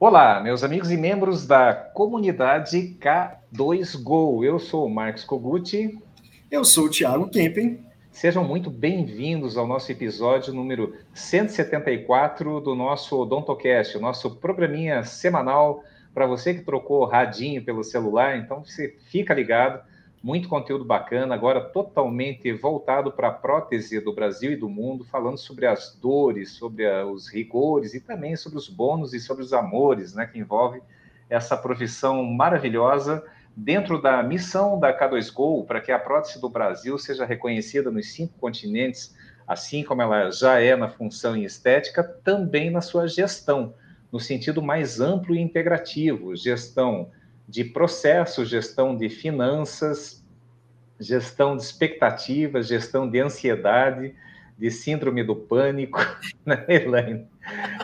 Olá, meus amigos e membros da comunidade K2Go. Eu sou o Marcos Koguti. Eu sou o Thiago Kempen. Sejam muito bem-vindos ao nosso episódio número 174 do nosso Odontocast, o nosso programinha semanal para você que trocou radinho pelo celular. Então, você fica ligado muito conteúdo bacana, agora totalmente voltado para a prótese do Brasil e do mundo, falando sobre as dores, sobre a, os rigores e também sobre os bônus e sobre os amores, né, que envolve essa profissão maravilhosa dentro da missão da K2Go para que a prótese do Brasil seja reconhecida nos cinco continentes, assim como ela já é na função em estética, também na sua gestão, no sentido mais amplo e integrativo, gestão de processos, gestão de finanças, gestão de expectativas, gestão de ansiedade, de síndrome do pânico, né, Elaine?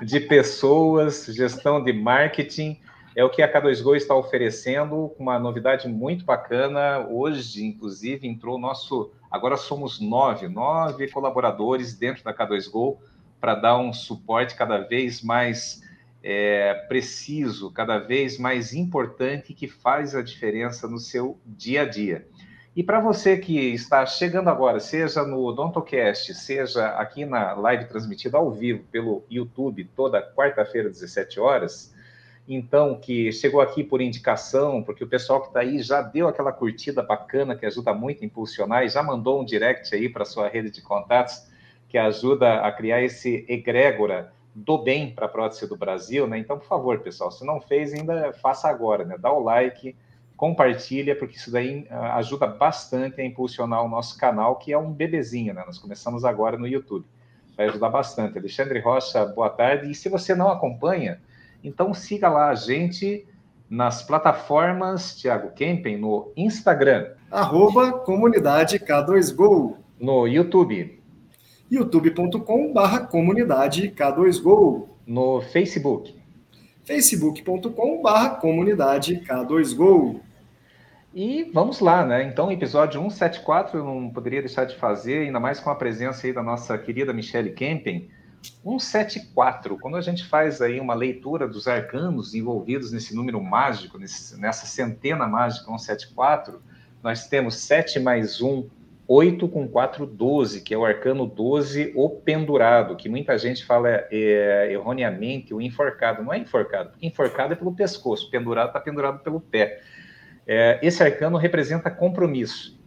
De pessoas, gestão de marketing. É o que a K2Go está oferecendo, com uma novidade muito bacana. Hoje, inclusive, entrou o nosso. Agora somos nove, nove colaboradores dentro da K2Go para dar um suporte cada vez mais é, preciso, cada vez mais importante que faz a diferença no seu dia a dia. E para você que está chegando agora, seja no Odontocast, seja aqui na live transmitida ao vivo pelo YouTube, toda quarta-feira, 17 horas, então, que chegou aqui por indicação, porque o pessoal que está aí já deu aquela curtida bacana que ajuda muito a impulsionar e já mandou um direct aí para sua rede de contatos que ajuda a criar esse egrégora do bem para a prótese do Brasil, né? Então, por favor, pessoal, se não fez, ainda faça agora, né? Dá o like, compartilha, porque isso daí ah, ajuda bastante a impulsionar o nosso canal, que é um bebezinho, né? Nós começamos agora no YouTube. Vai ajudar bastante. Alexandre Rocha, boa tarde. E se você não acompanha, então siga lá a gente nas plataformas Thiago Kempen, no Instagram. Arroba comunidade K2Go. No YouTube youtube.com/barra comunidade K2Go. No Facebook. facebook.com/barra comunidade K2Go. E vamos lá, né? Então, episódio 174, eu não poderia deixar de fazer, ainda mais com a presença aí da nossa querida Michelle Kempen. 174, quando a gente faz aí uma leitura dos arcanos envolvidos nesse número mágico, nesse, nessa centena mágica 174, nós temos 7 mais 1, 8 com 4, 12, que é o arcano 12, o pendurado, que muita gente fala é, erroneamente o enforcado. Não é enforcado, porque enforcado é pelo pescoço, pendurado está pendurado pelo pé. É, esse arcano representa compromisso,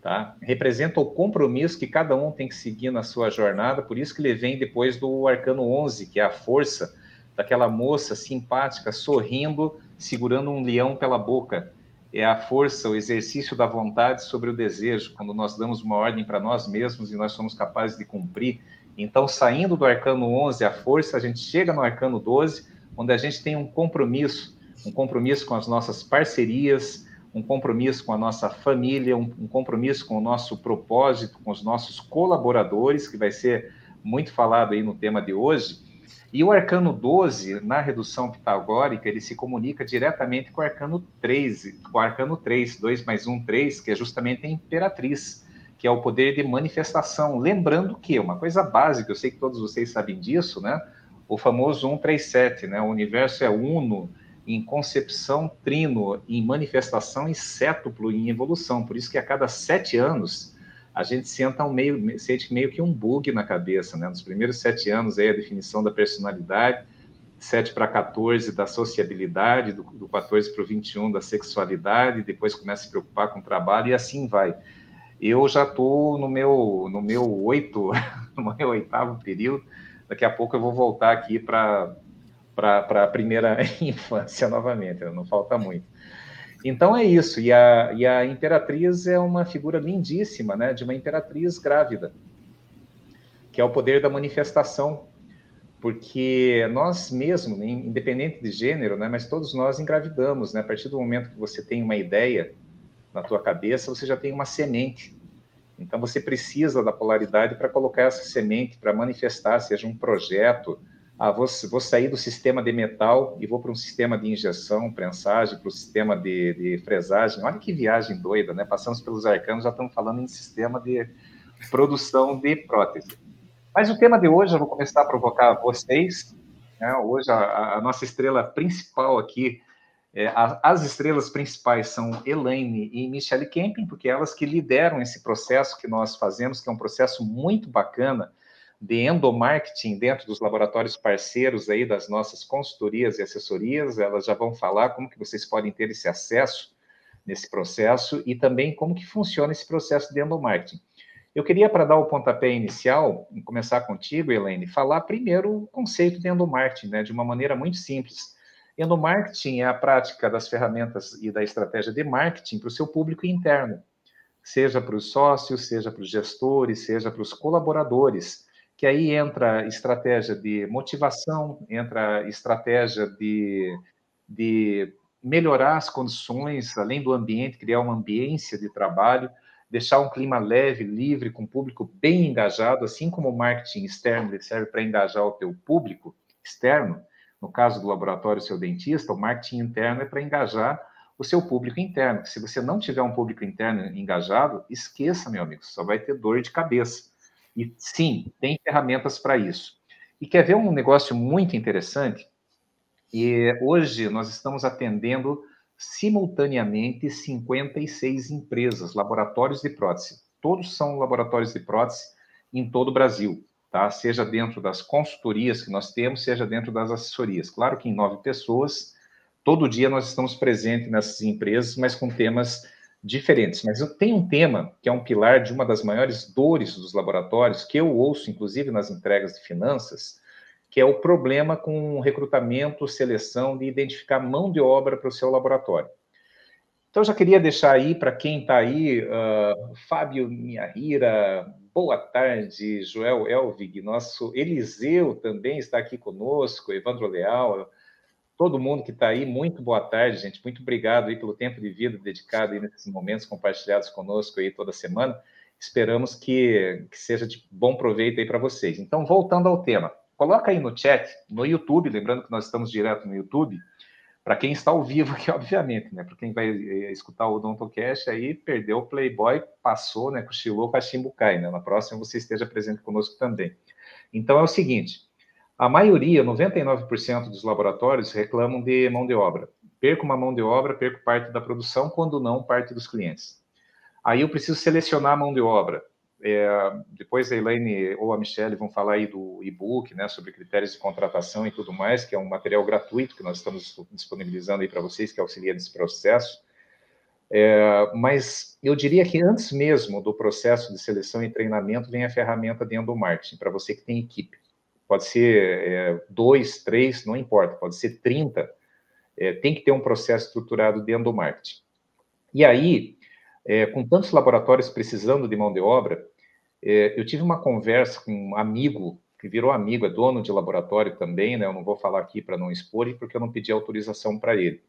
tá? Representa o compromisso que cada um tem que seguir na sua jornada, por isso que ele vem depois do arcano 11, que é a força daquela moça simpática, sorrindo, segurando um leão pela boca é a força, o exercício da vontade sobre o desejo, quando nós damos uma ordem para nós mesmos e nós somos capazes de cumprir. Então, saindo do arcano 11, a força, a gente chega no arcano 12, onde a gente tem um compromisso, um compromisso com as nossas parcerias, um compromisso com a nossa família, um, um compromisso com o nosso propósito, com os nossos colaboradores, que vai ser muito falado aí no tema de hoje e o arcano 12, na redução pitagórica, ele se comunica diretamente com o arcano 13, com o arcano 3, 2 mais 1, 3, que é justamente a imperatriz, que é o poder de manifestação. Lembrando que, uma coisa básica, eu sei que todos vocês sabem disso, né? O famoso 137, né? O universo é uno em concepção, trino, em manifestação e cétuplo em evolução. Por isso que a cada sete anos a gente senta um meio, sente meio que um bug na cabeça, né? Nos primeiros sete anos aí a definição da personalidade, 7 para 14 da sociabilidade, do, do 14 para o 21 da sexualidade, depois começa a se preocupar com o trabalho e assim vai. Eu já estou no meu no meu oito, no meu oitavo período. Daqui a pouco eu vou voltar aqui para para a primeira infância novamente. Não falta muito. Então é isso. E a, e a imperatriz é uma figura lindíssima, né? De uma imperatriz grávida, que é o poder da manifestação. Porque nós mesmos, né, independente de gênero, né? Mas todos nós engravidamos, né? A partir do momento que você tem uma ideia na tua cabeça, você já tem uma semente. Então você precisa da polaridade para colocar essa semente, para manifestar, seja um projeto, ah, vou, vou sair do sistema de metal e vou para um sistema de injeção, prensagem, para o sistema de, de, fresagem. Olha que viagem doida, né? Passamos pelos arcanos, já estamos falando em sistema de produção de prótese. Mas o tema de hoje, eu vou começar a provocar vocês, É, hoje a, a, nossa estrela principal aqui, é, a, as estrelas principais são Elaine e Michelle Kempin, porque elas que lideram esse processo que nós fazemos, que é um processo muito bacana de endomarketing dentro dos laboratórios parceiros aí das nossas consultorias e assessorias. Elas já vão falar como que vocês podem ter esse acesso nesse processo e também como que funciona esse processo de endomarketing. Eu queria, para dar o pontapé inicial, começar contigo, Helene, falar primeiro o conceito de endomarketing, né, de uma maneira muito simples. Endomarketing é a prática das ferramentas e da estratégia de marketing para o seu público interno, seja para os sócios, seja para os gestores, seja para os colaboradores, que aí entra estratégia de motivação, entra estratégia de, de melhorar as condições, além do ambiente, criar uma ambiência de trabalho, deixar um clima leve, livre, com o público bem engajado, assim como o marketing externo serve para engajar o teu público externo, no caso do laboratório seu dentista, o marketing interno é para engajar o seu público interno. Se você não tiver um público interno engajado, esqueça, meu amigo, só vai ter dor de cabeça. E sim, tem ferramentas para isso. E quer ver um negócio muito interessante? E hoje nós estamos atendendo simultaneamente 56 empresas, laboratórios de prótese. Todos são laboratórios de prótese em todo o Brasil, tá? Seja dentro das consultorias que nós temos, seja dentro das assessorias. Claro que em nove pessoas, todo dia nós estamos presentes nessas empresas, mas com temas diferentes. Mas tem um tema que é um pilar de uma das maiores dores dos laboratórios, que eu ouço, inclusive, nas entregas de finanças, que é o problema com recrutamento, seleção, de identificar mão de obra para o seu laboratório. Então, já queria deixar aí para quem está aí, uh, Fábio Miahira, boa tarde, Joel Elvig, nosso Eliseu também está aqui conosco, Evandro Leal, todo mundo que está aí, muito boa tarde, gente, muito obrigado aí pelo tempo de vida dedicado aí nesses momentos compartilhados conosco aí toda semana, esperamos que, que seja de bom proveito aí para vocês. Então, voltando ao tema, Coloca aí no chat, no YouTube, lembrando que nós estamos direto no YouTube, para quem está ao vivo aqui, obviamente, né? Para quem vai eh, escutar o Odontocast aí, perdeu o Playboy, passou, né? Cochilou, cachimbo cai, né? Na próxima você esteja presente conosco também. Então é o seguinte, a maioria, 99% dos laboratórios reclamam de mão de obra. Perco uma mão de obra, perco parte da produção, quando não, parte dos clientes. Aí eu preciso selecionar a mão de obra. É, depois a Elaine ou a Michelle vão falar aí do e-book, né, sobre critérios de contratação e tudo mais, que é um material gratuito que nós estamos disponibilizando aí para vocês, que auxilia nesse processo. É, mas eu diria que antes mesmo do processo de seleção e treinamento vem a ferramenta de endomarketing, para você que tem equipe. Pode ser é, dois, três, não importa, pode ser 30. É, tem que ter um processo estruturado de endomarketing. E aí, é, com tantos laboratórios precisando de mão de obra, é, eu tive uma conversa com um amigo que virou amigo, é dono de laboratório também, né? Eu não vou falar aqui para não expor, porque eu não pedi autorização para ele.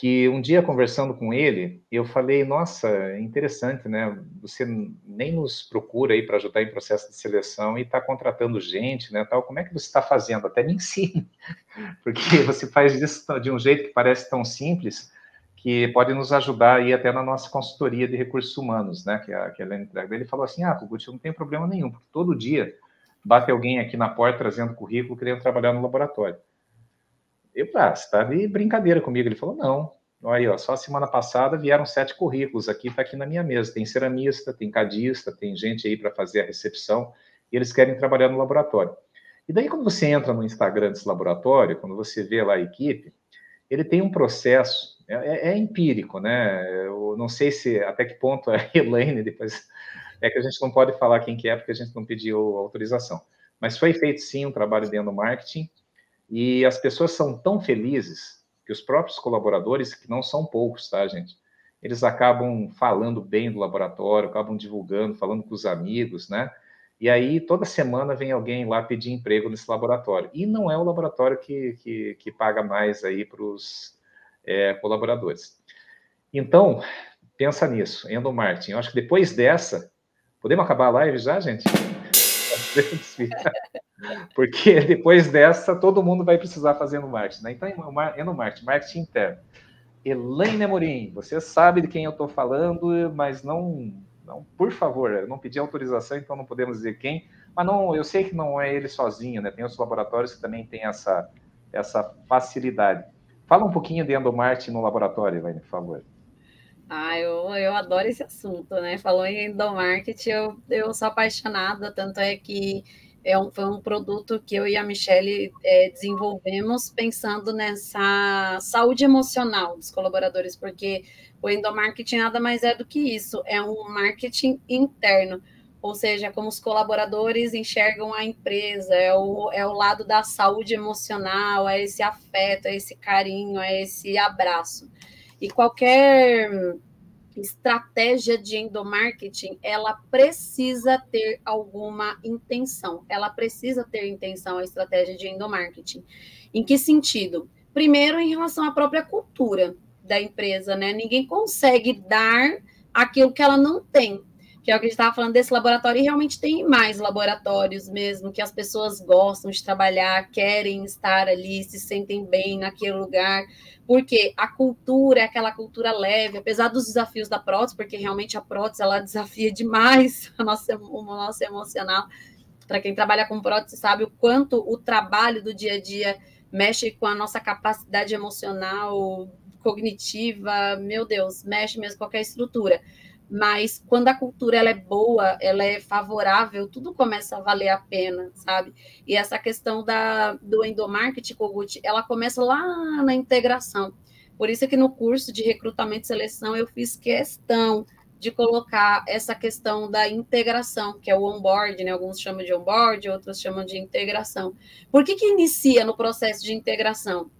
Que um dia conversando com ele, eu falei: Nossa, é interessante, né? Você nem nos procura aí para ajudar em processo de seleção e está contratando gente, né? Tal. Como é que você está fazendo? Até me ensine, porque você faz isso de um jeito que parece tão simples que pode nos ajudar aí até na nossa consultoria de recursos humanos, né, que a, que a Helena entrega. Ele falou assim, ah, Kugut, não tem problema nenhum, porque todo dia bate alguém aqui na porta trazendo currículo, querendo trabalhar no laboratório. Eu, ah, você está de brincadeira comigo. Ele falou, não, aí, ó, só semana passada vieram sete currículos, aqui está aqui na minha mesa, tem ceramista, tem cadista, tem gente aí para fazer a recepção, e eles querem trabalhar no laboratório. E daí, quando você entra no Instagram desse laboratório, quando você vê lá a equipe, ele tem um processo é, é, é, empírico, né? Eu não sei se até que ponto a Elaine depois é que a gente não pode falar quem que é porque a gente não pediu autorização. Mas foi feito sim um trabalho dentro do marketing e as pessoas são tão felizes que os próprios colaboradores, que não são poucos, tá, gente? Eles acabam falando bem do laboratório, acabam divulgando, falando com os amigos, né? E aí, toda semana vem alguém lá pedir emprego nesse laboratório. E não é o laboratório que, que, que paga mais aí para os é, colaboradores. Então, pensa nisso, endomarketing. Eu acho que depois dessa, podemos acabar a live já, gente? Porque depois dessa, todo mundo vai precisar fazer no marketing. Né? Então, endomarketing, marketing interno. Elaine Amorim, você sabe de quem eu estou falando, mas não, não, por favor, eu não pedi autorização, então não podemos dizer quem. mas não, eu sei que não é ele sozinho, né? Tem outros laboratórios que também têm essa, essa facilidade. Fala um pouquinho de endomarketing no laboratório, Elaine, por favor. Ah, eu, eu adoro esse assunto, né? Falou em endomarketing, eu, eu sou apaixonada, tanto é que é um, foi um produto que eu e a Michelle é, desenvolvemos pensando nessa saúde emocional dos colaboradores, porque o endomarketing nada mais é do que isso, é um marketing interno, ou seja, como os colaboradores enxergam a empresa, é o, é o lado da saúde emocional, é esse afeto, é esse carinho, é esse abraço. E qualquer estratégia de endomarketing, ela precisa ter alguma intenção. Ela precisa ter intenção a estratégia de endomarketing. Em que sentido? Primeiro, em relação à própria cultura da empresa, né? Ninguém consegue dar aquilo que ela não tem que é o que a gente estava falando desse laboratório, e realmente tem mais laboratórios mesmo, que as pessoas gostam de trabalhar, querem estar ali, se sentem bem naquele lugar, porque a cultura é aquela cultura leve, apesar dos desafios da prótese, porque realmente a prótese, ela desafia demais a nossa, o nosso emocional, para quem trabalha com prótese sabe o quanto o trabalho do dia a dia mexe com a nossa capacidade emocional, cognitiva, meu Deus, mexe mesmo qualquer estrutura mas quando a cultura ela é boa, ela é favorável, tudo começa a valer a pena, sabe? E essa questão da, do endomarketing, Kogut, ela começa lá na integração. Por isso que no curso de recrutamento e seleção eu fiz questão de colocar essa questão da integração, que é o onboard, né? Alguns chamam de onboard, outros chamam de integração. Por que que inicia no processo de integração?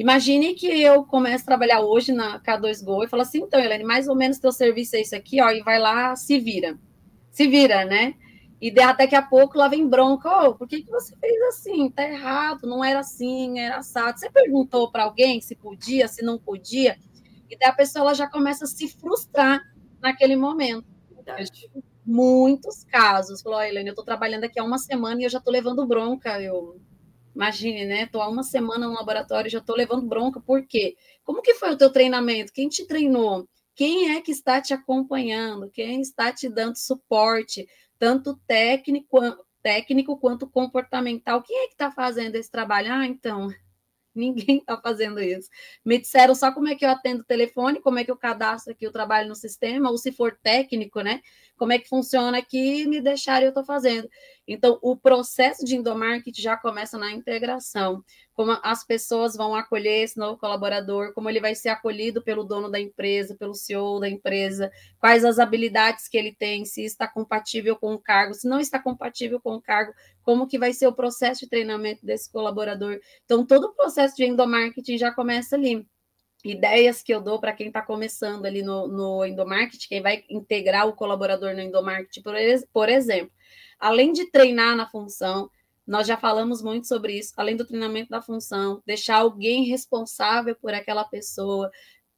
Imagine que eu comece a trabalhar hoje na K2Go e falo assim, então, Helene, mais ou menos teu serviço é isso aqui, ó, e vai lá, se vira. Se vira, né? E daqui a pouco lá vem bronca, oh, por que, que você fez assim? Tá errado, não era assim, era assado. Você perguntou para alguém se podia, se não podia, e daí a pessoa ela já começa a se frustrar naquele momento. Muitos casos. Falou, oh, Helene, eu estou trabalhando aqui há uma semana e eu já estou levando bronca. Eu, Imagine, né? Estou há uma semana no laboratório e já estou levando bronca. Por quê? Como que foi o teu treinamento? Quem te treinou? Quem é que está te acompanhando? Quem está te dando suporte, tanto técnico, técnico quanto comportamental? Quem é que está fazendo esse trabalho? Ah, então, Ninguém está fazendo isso. Me disseram só como é que eu atendo o telefone, como é que eu cadastro aqui o trabalho no sistema, ou se for técnico, né? Como é que funciona aqui, me deixaram eu estou fazendo. Então, o processo de endomarketing já começa na integração. Como as pessoas vão acolher esse novo colaborador, como ele vai ser acolhido pelo dono da empresa, pelo CEO da empresa, quais as habilidades que ele tem, se está compatível com o cargo, se não está compatível com o cargo, como que vai ser o processo de treinamento desse colaborador. Então, todo o processo de endomarketing já começa ali ideias que eu dou para quem está começando ali no, no endomarketing, quem vai integrar o colaborador no endomarketing, por, por exemplo, além de treinar na função, nós já falamos muito sobre isso, além do treinamento da função, deixar alguém responsável por aquela pessoa,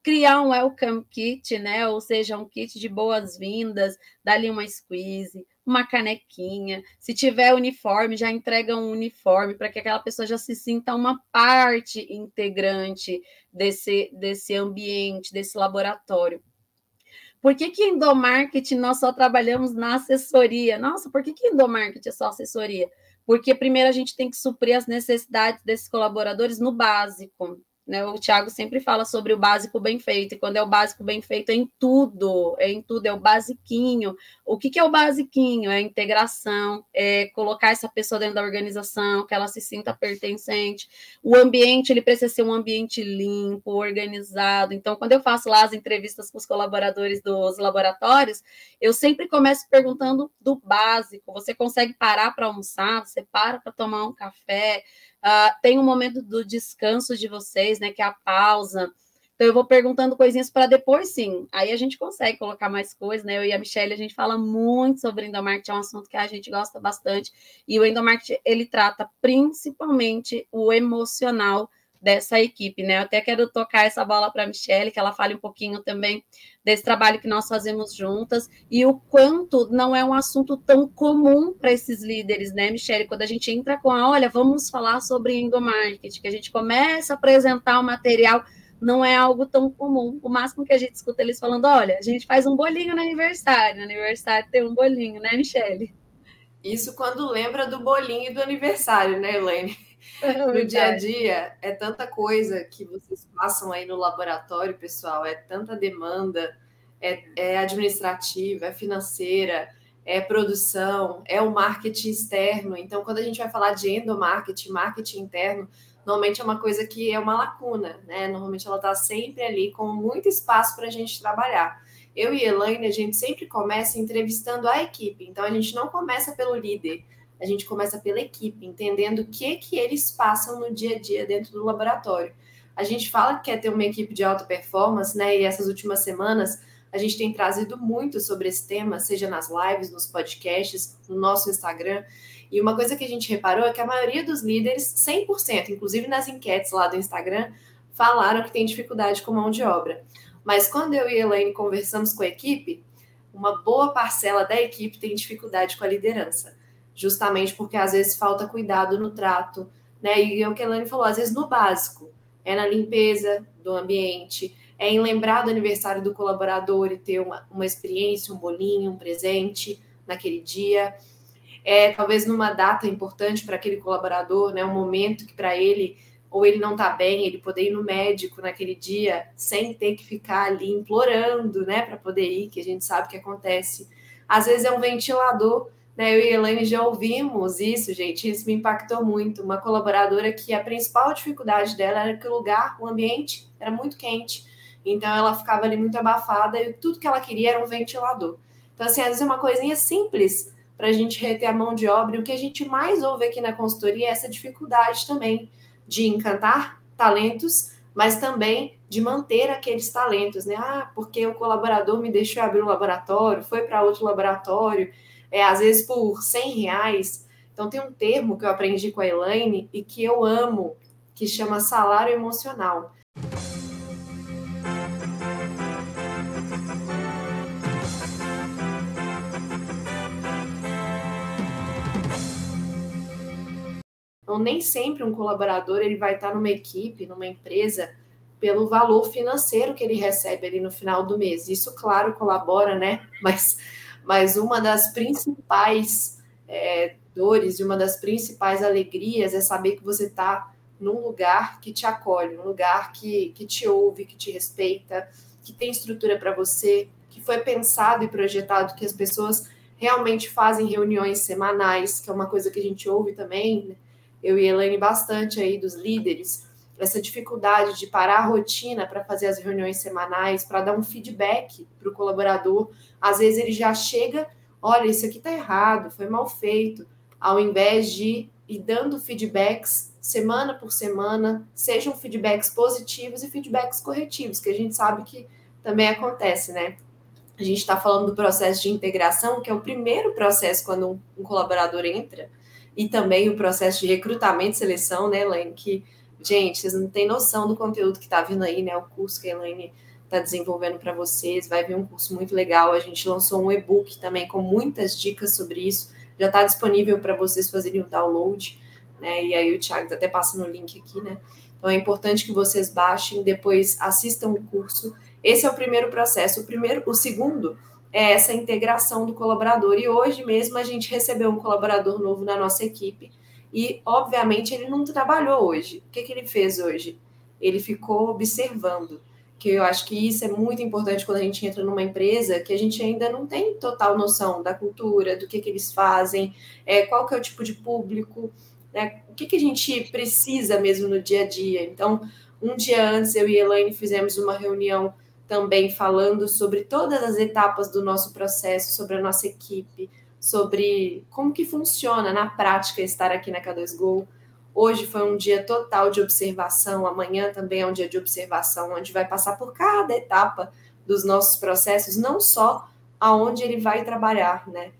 criar um welcome kit, né? Ou seja, um kit de boas-vindas, dali uma squeeze, uma canequinha. Se tiver uniforme, já entrega um uniforme para que aquela pessoa já se sinta uma parte integrante desse, desse ambiente, desse laboratório. Por que, que endomarketing nós só trabalhamos na assessoria? Nossa, por que, que endomarketing é só assessoria? Porque primeiro a gente tem que suprir as necessidades desses colaboradores no básico. Né? O Thiago sempre fala sobre o básico bem feito, e quando é o básico bem feito é em tudo, é em tudo, é o basiquinho. O que, que é o basiquinho? É a integração, é colocar essa pessoa dentro da organização, que ela se sinta pertencente. O ambiente, ele precisa ser um ambiente limpo, organizado. Então, quando eu faço lá as entrevistas com os colaboradores dos laboratórios, eu sempre começo perguntando do básico. Você consegue parar para almoçar? Você para para tomar um café? Uh, tem um momento do descanso de vocês, né? Que é a pausa. Então, eu vou perguntando coisinhas para depois, sim. Aí a gente consegue colocar mais coisas, né? Eu e a Michelle, a gente fala muito sobre endomarketing, é um assunto que a gente gosta bastante. E o endomarketing, ele trata principalmente o emocional dessa equipe, né? Eu até quero tocar essa bola para a Michelle, que ela fale um pouquinho também desse trabalho que nós fazemos juntas e o quanto não é um assunto tão comum para esses líderes, né, Michelle? Quando a gente entra com a, olha, vamos falar sobre endomarketing, que a gente começa a apresentar o material, não é algo tão comum. O máximo que a gente escuta eles falando, olha, a gente faz um bolinho no aniversário, no aniversário tem um bolinho, né, Michelle? Isso quando lembra do bolinho do aniversário, né, Elaine? É no dia a dia é tanta coisa que vocês passam aí no laboratório, pessoal, é tanta demanda, é, é administrativa, é financeira, é produção, é o marketing externo. Então, quando a gente vai falar de endomarketing, marketing interno, normalmente é uma coisa que é uma lacuna, né? Normalmente ela está sempre ali com muito espaço para a gente trabalhar. Eu e Elaine, a gente sempre começa entrevistando a equipe. Então, a gente não começa pelo líder, a gente começa pela equipe, entendendo o que, que eles passam no dia a dia dentro do laboratório. A gente fala que quer ter uma equipe de alta performance, né? E essas últimas semanas a gente tem trazido muito sobre esse tema, seja nas lives, nos podcasts, no nosso Instagram. E uma coisa que a gente reparou é que a maioria dos líderes, 100%, inclusive nas enquetes lá do Instagram, falaram que tem dificuldade com mão de obra. Mas quando eu e a Elaine conversamos com a equipe, uma boa parcela da equipe tem dificuldade com a liderança, justamente porque às vezes falta cuidado no trato, né? E é o que a Elaine falou, às vezes no básico, é na limpeza do ambiente, é em lembrar do aniversário do colaborador e ter uma, uma experiência, um bolinho, um presente naquele dia. É talvez numa data importante para aquele colaborador, né, um momento que para ele ou ele não está bem, ele poder ir no médico naquele dia sem ter que ficar ali implorando, né, para poder ir, que a gente sabe que acontece. Às vezes é um ventilador, né? Eu e a Elaine já ouvimos isso, gente, isso me impactou muito. Uma colaboradora que a principal dificuldade dela era que o lugar, o ambiente era muito quente. Então ela ficava ali muito abafada e tudo que ela queria era um ventilador. Então, assim, às vezes é uma coisinha simples para a gente reter a mão de obra. E o que a gente mais ouve aqui na consultoria é essa dificuldade também de encantar talentos, mas também de manter aqueles talentos, né? Ah, porque o colaborador me deixou abrir um laboratório, foi para outro laboratório, é, às vezes por 100 reais. Então, tem um termo que eu aprendi com a Elaine e que eu amo, que chama salário emocional. Então, nem sempre um colaborador ele vai estar numa equipe, numa empresa, pelo valor financeiro que ele recebe ali no final do mês. Isso, claro, colabora, né? Mas, mas uma das principais é, dores e uma das principais alegrias é saber que você está num lugar que te acolhe, um lugar que, que te ouve, que te respeita, que tem estrutura para você, que foi pensado e projetado que as pessoas realmente fazem reuniões semanais, que é uma coisa que a gente ouve também, né? eu e Elaine bastante aí dos líderes, essa dificuldade de parar a rotina para fazer as reuniões semanais, para dar um feedback para o colaborador. Às vezes ele já chega, olha, isso aqui está errado, foi mal feito, ao invés de ir dando feedbacks semana por semana, sejam feedbacks positivos e feedbacks corretivos, que a gente sabe que também acontece, né? A gente está falando do processo de integração, que é o primeiro processo quando um, colaborador entra, e também o processo de recrutamento e seleção, né, Elaine? Que, gente, vocês não têm noção do conteúdo que está vindo aí, né? O curso que a Elaine está desenvolvendo para vocês. Vai vir um curso muito legal. A gente lançou um e-book também com muitas dicas sobre isso. Já está disponível para vocês fazerem o download, né? E aí o Thiago até passando o link aqui, né? Então é importante que vocês baixem, depois assistam o curso. Esse é o primeiro processo. O primeiro, o segundo é essa integração do colaborador. E hoje mesmo a gente recebeu um colaborador novo na nossa equipe e, obviamente, ele não trabalhou hoje. O que, que ele fez hoje? Ele ficou observando, que eu acho que isso é muito importante quando a gente entra numa empresa que a gente ainda não tem total noção da cultura, do que, que eles fazem, é, qual que é o tipo de público, né? o que, que a gente precisa mesmo no dia a dia. Então, um dia antes, eu e Elaine fizemos uma reunião também falando sobre todas as etapas do nosso processo, sobre a nossa equipe, sobre como que funciona na prática estar aqui na K2Go. Hoje foi um dia total de observação, amanhã também é um dia de observação, onde vai passar por cada etapa dos nossos processos, não só aonde ele vai trabalhar, né?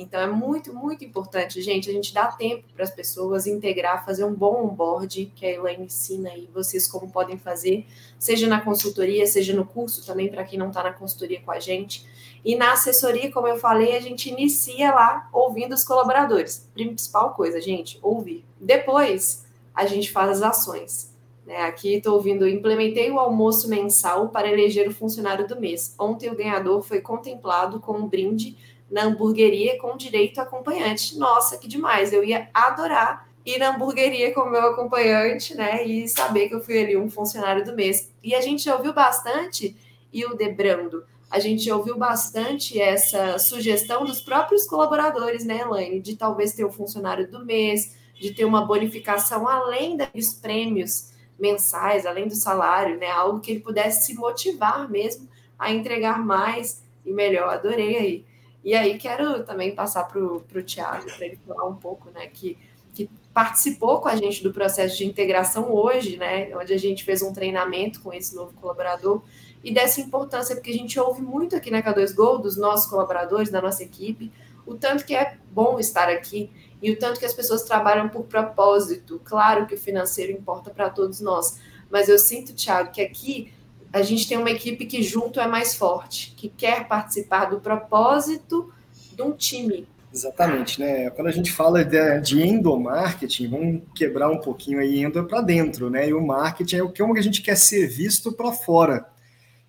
Então é muito, muito importante, gente, a gente dá tempo para as pessoas integrar, fazer um bom onboard, que a Elaine ensina aí vocês como podem fazer, seja na consultoria, seja no curso também, para quem não está na consultoria com a gente. E na assessoria, como eu falei, a gente inicia lá ouvindo os colaboradores. Principal coisa, gente, ouvir. Depois, a gente faz as ações. Né? Aqui estou ouvindo, implementei o almoço mensal para eleger o funcionário do mês. Ontem o ganhador foi contemplado com um brinde na hamburgueria com direito a acompanhante. Nossa, que demais! Eu ia adorar ir na hamburgueria com meu acompanhante, né? E saber que eu fui ali um funcionário do mês. E a gente ouviu bastante, e o Debrando, a gente ouviu bastante essa sugestão dos próprios colaboradores, né, Elaine? De talvez ter o funcionário do mês, de ter uma bonificação além dos prêmios mensais, além do salário, né? Algo que ele pudesse se motivar mesmo a entregar mais e melhor. Adorei aí. E aí quero também passar para o Tiago, para ele falar um pouco, né? Que, que participou com a gente do processo de integração hoje, né? Onde a gente fez um treinamento com esse novo colaborador e dessa importância, porque a gente ouve muito aqui na K2Go dos nossos colaboradores, da nossa equipe, o tanto que é bom estar aqui e o tanto que as pessoas trabalham por propósito. Claro que o financeiro importa para todos nós, mas eu sinto, Thiago, que aqui a gente tem uma equipe que junto é mais forte, que quer participar do propósito de um time. Exatamente, né? Quando a gente fala de, de endomarketing, vamos quebrar um pouquinho aí, endo para dentro, né? E o marketing é o que a gente quer ser visto para fora.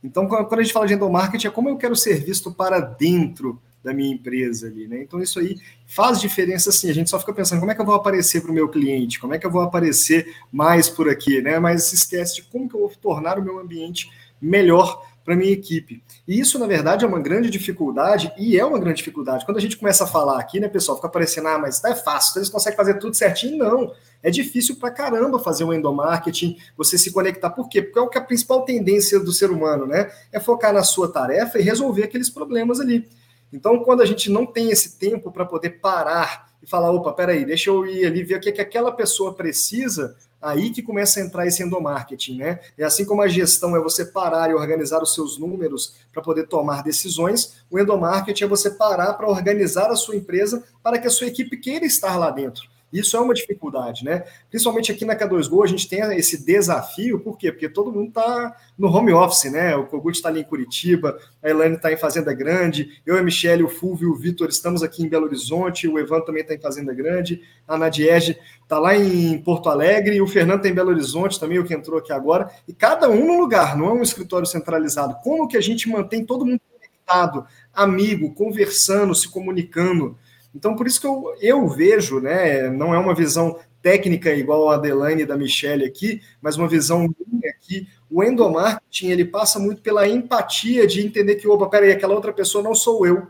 Então, quando a gente fala de endomarketing, é como eu quero ser visto para dentro da minha empresa ali, né? Então isso aí faz diferença sim. A gente só fica pensando como é que eu vou aparecer para o meu cliente, como é que eu vou aparecer mais por aqui, né? Mas esquece de como que eu vou tornar o meu ambiente melhor para minha equipe. E isso, na verdade, é uma grande dificuldade, e é uma grande dificuldade. Quando a gente começa a falar aqui, né, pessoal, fica parecendo, ah, mas é fácil, eles conseguem fazer tudo certinho. Não, é difícil para caramba fazer um endomarketing, você se conectar. Por quê? Porque é o que a principal tendência do ser humano, né? É focar na sua tarefa e resolver aqueles problemas ali. Então, quando a gente não tem esse tempo para poder parar e falar, opa, peraí, deixa eu ir ali ver o que, que aquela pessoa precisa, aí que começa a entrar esse endomarketing, né? É assim como a gestão é você parar e organizar os seus números para poder tomar decisões, o endomarketing é você parar para organizar a sua empresa para que a sua equipe queira estar lá dentro. Isso é uma dificuldade, né? Principalmente aqui na K2Go, a gente tem esse desafio, por quê? Porque todo mundo está no home office, né? O Kogut está ali em Curitiba, a Elaine está em Fazenda Grande, eu, a Michelle, o Fulvio o Vitor estamos aqui em Belo Horizonte, o Evan também está em Fazenda Grande, a Nadiege está lá em Porto Alegre, o Fernando está em Belo Horizonte também, o que entrou aqui agora, e cada um num lugar, não é um escritório centralizado. Como que a gente mantém todo mundo conectado, amigo, conversando, se comunicando? Então, por isso que eu, eu vejo, né, não é uma visão técnica igual a Adelaine da Michelle aqui, mas uma visão minha aqui, o endomarketing, ele passa muito pela empatia de entender que, opa, peraí, aquela outra pessoa não sou eu.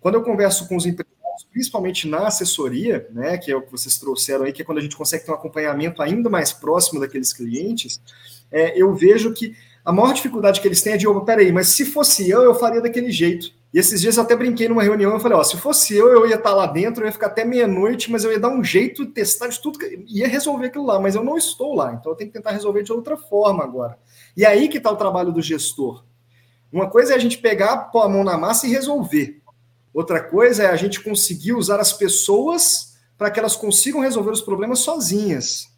Quando eu converso com os empresários, principalmente na assessoria, né, que é o que vocês trouxeram aí, que é quando a gente consegue ter um acompanhamento ainda mais próximo daqueles clientes, é, eu vejo que a maior dificuldade que eles têm é de, opa, peraí, mas se fosse eu, eu faria daquele jeito. E esses dias eu até brinquei numa reunião, eu falei, ó, se fosse eu, eu ia estar lá dentro, eu ia ficar até meia-noite, mas eu ia dar um jeito, testar de tudo, ia resolver aquilo lá, mas eu não estou lá, então eu tenho que tentar resolver de outra forma agora. E aí que está o trabalho do gestor. Uma coisa é a gente pegar, pôr a mão na massa e resolver. Outra coisa é a gente conseguir usar as pessoas para que elas consigam resolver os problemas sozinhas.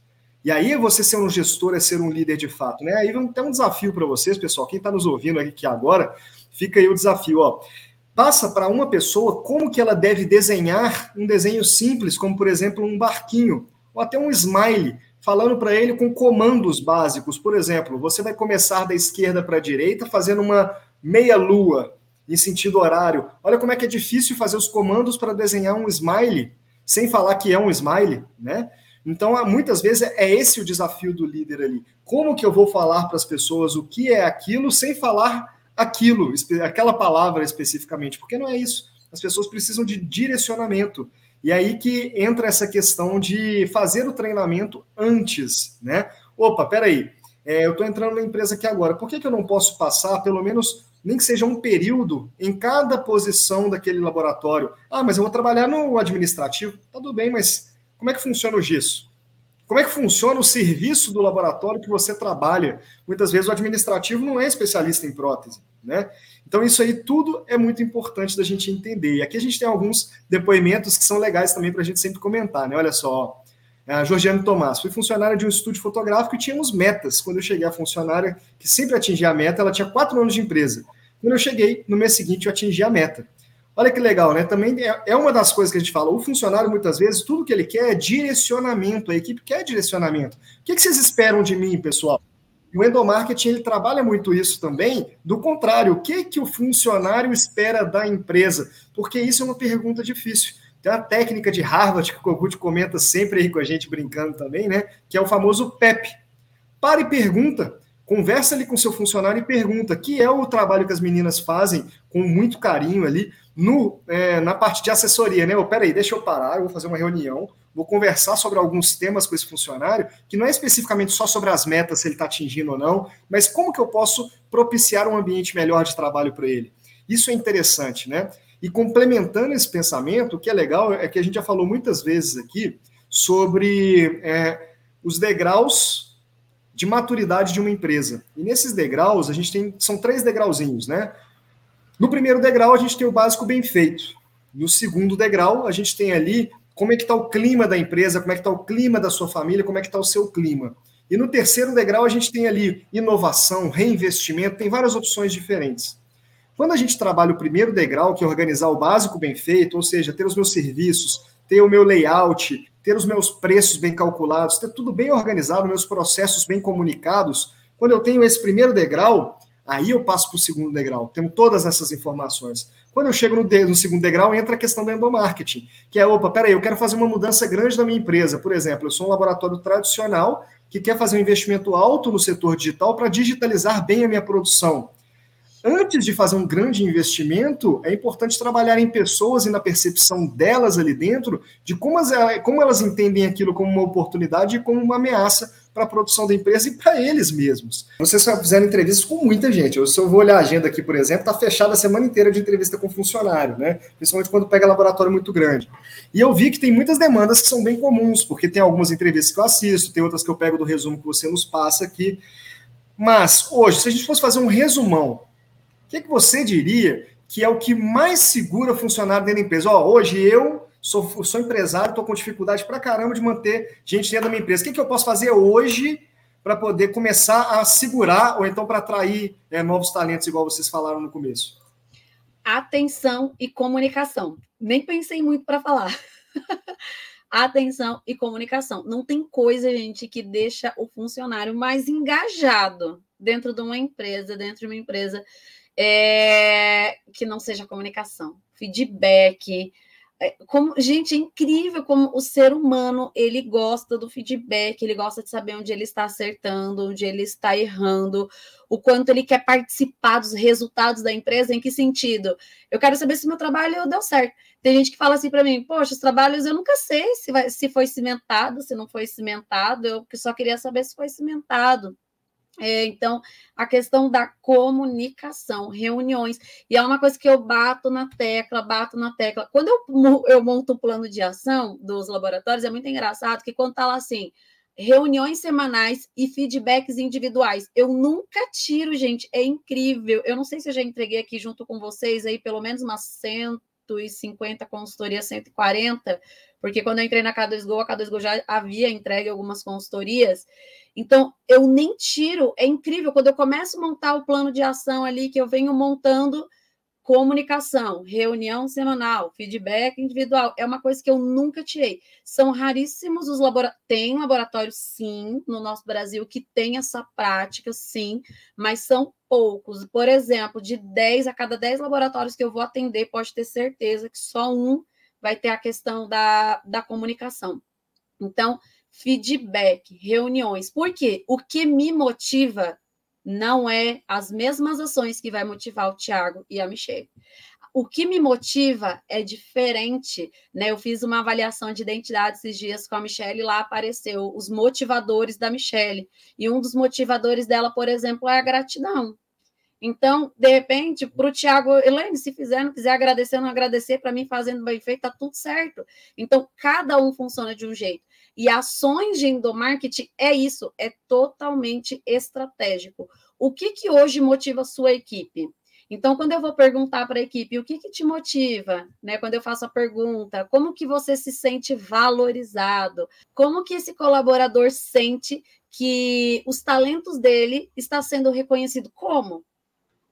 E aí você ser um gestor é ser um líder de fato, né? Aí ter um desafio para vocês, pessoal. Quem está nos ouvindo aqui agora, fica aí o desafio, ó passa para uma pessoa como que ela deve desenhar um desenho simples, como por exemplo um barquinho, ou até um smile, falando para ele com comandos básicos. Por exemplo, você vai começar da esquerda para a direita fazendo uma meia lua em sentido horário. Olha como é que é difícil fazer os comandos para desenhar um smile sem falar que é um smile, né? Então, muitas vezes é esse o desafio do líder ali. Como que eu vou falar para as pessoas o que é aquilo sem falar aquilo, aquela palavra especificamente, porque não é isso. As pessoas precisam de direcionamento. E aí que entra essa questão de fazer o treinamento antes, né? Opa, peraí, é, eu estou entrando na empresa aqui agora, por que, que eu não posso passar pelo menos, nem que seja um período, em cada posição daquele laboratório? Ah, mas eu vou trabalhar no administrativo. Tá tudo bem, mas como é que funciona o GIS? Como é que funciona o serviço do laboratório que você trabalha? Muitas vezes o administrativo não é especialista em prótese, né? Então isso aí tudo é muito importante da gente entender. E aqui a gente tem alguns depoimentos que são legais também para a gente sempre comentar, né? Olha só, a Georgiane Tomás, fui funcionária de um estúdio fotográfico e tínhamos metas. Quando eu cheguei a funcionária, que sempre atingia a meta, ela tinha quatro anos de empresa. Quando eu cheguei, no mês seguinte eu atingi a meta. Olha que legal, né? Também é, é uma das coisas que a gente fala. O funcionário, muitas vezes, tudo que ele quer é direcionamento. A equipe quer direcionamento. O que, vocês esperam de mim, pessoal? o endomarketing ele trabalha muito isso também, do contrário, o que, que o funcionário espera da empresa? Porque isso é uma pergunta difícil. Tem uma técnica de Harvard que o Kogut comenta sempre aí com a gente brincando também, né? Que é o famoso PEP. Para e pergunta. Conversa ali com seu funcionário e pergunta, que é o trabalho que as meninas fazem com muito carinho ali no, é, na parte de assessoria, né? Oh, peraí, deixa eu parar, eu vou fazer uma reunião, vou conversar sobre alguns temas com esse funcionário, que não é especificamente só sobre as metas, se ele está atingindo ou não, mas como que eu posso propiciar um ambiente melhor de trabalho para ele. Isso é interessante, né? E complementando esse pensamento, o que é legal é que a gente já falou muitas vezes aqui sobre é, os degraus de maturidade de uma empresa. E nesses degraus, a gente tem. São três degrauzinhos, né? No primeiro degrau, a gente tem o básico bem feito. No segundo degrau, a gente tem ali como é que está o clima da empresa, como é que está o clima da sua família, como é que está o seu clima. E no terceiro degrau, a gente tem ali inovação, reinvestimento, tem várias opções diferentes. Quando a gente trabalha o primeiro degrau, que é organizar o básico bem feito, ou seja, ter os meus serviços, ter o meu layout, ter os meus preços bem calculados, ter tudo bem organizado, meus processos bem comunicados, quando eu tenho esse primeiro degrau, aí eu passo para o segundo degrau, tenho todas essas informações. Quando eu chego no, de, no, segundo degrau, entra a questão do endomarketing, que é, opa, peraí, eu quero fazer uma mudança grande na minha empresa. Por exemplo, eu sou um laboratório tradicional que quer fazer um investimento alto no setor digital para digitalizar bem a minha produção antes de fazer um grande investimento, é importante trabalhar em pessoas e na percepção delas ali dentro, de como, as, como elas entendem aquilo como uma oportunidade e como uma ameaça para a produção da empresa e para eles mesmos. Vocês já fizeram entrevistas com muita gente. Eu, se eu vou olhar a agenda aqui, por exemplo, está fechada a semana inteira de entrevista com funcionário, né? Principalmente quando pega laboratório muito grande. E eu vi que tem muitas demandas que são bem comuns, porque tem algumas entrevistas que eu assisto, tem outras que eu pego do resumo que você nos passa aqui. Mas hoje, se a gente fosse fazer um resumão o que, que você diria que é o que mais segura funcionário dentro da empresa? Ó, hoje eu sou, sou empresário, estou com dificuldade para caramba de manter gente dentro da minha empresa. O que, que eu posso fazer hoje para poder começar a segurar ou então para atrair é, novos talentos, igual vocês falaram no começo? Atenção e comunicação. Nem pensei muito para falar. Atenção e comunicação. Não tem coisa, gente, que deixa o funcionário mais engajado dentro de uma empresa, dentro de uma empresa é, que não seja comunicação, feedback. É, como, gente, é incrível como o ser humano ele gosta do feedback, ele gosta de saber onde ele está acertando, onde ele está errando, o quanto ele quer participar dos resultados da empresa, em que sentido? Eu quero saber se meu trabalho deu certo. Tem gente que fala assim para mim, poxa, os trabalhos eu nunca sei se, vai, se foi cimentado, se não foi cimentado, eu só queria saber se foi cimentado. É, então, a questão da comunicação, reuniões, e é uma coisa que eu bato na tecla, bato na tecla. Quando eu, eu monto o plano de ação dos laboratórios, é muito engraçado que quando está lá assim, reuniões semanais e feedbacks individuais, eu nunca tiro, gente, é incrível. Eu não sei se eu já entreguei aqui junto com vocês aí pelo menos umas 150 consultorias, 140, porque quando eu entrei na K2Go, a K2Go já havia entregue algumas consultorias, então, eu nem tiro, é incrível, quando eu começo a montar o plano de ação ali, que eu venho montando comunicação, reunião semanal, feedback individual, é uma coisa que eu nunca tirei. São raríssimos os laboratórios, tem laboratórios, sim, no nosso Brasil, que tem essa prática, sim, mas são poucos. Por exemplo, de 10 a cada 10 laboratórios que eu vou atender, pode ter certeza que só um vai ter a questão da, da comunicação. Então, feedback, reuniões. Porque o que me motiva não é as mesmas ações que vai motivar o Tiago e a Michelle. O que me motiva é diferente, né? Eu fiz uma avaliação de identidade esses dias com a Michelle e lá apareceu os motivadores da Michelle. E um dos motivadores dela, por exemplo, é a gratidão. Então, de repente, para o Tiago, Elaine, se fizer, não quiser agradecer, não agradecer, para mim fazendo bem feito, tá tudo certo. Então, cada um funciona de um jeito. E ações de endomarketing é isso, é totalmente estratégico. O que, que hoje motiva a sua equipe? Então, quando eu vou perguntar para a equipe o que, que te motiva, né? Quando eu faço a pergunta, como que você se sente valorizado? Como que esse colaborador sente que os talentos dele está sendo reconhecido? Como?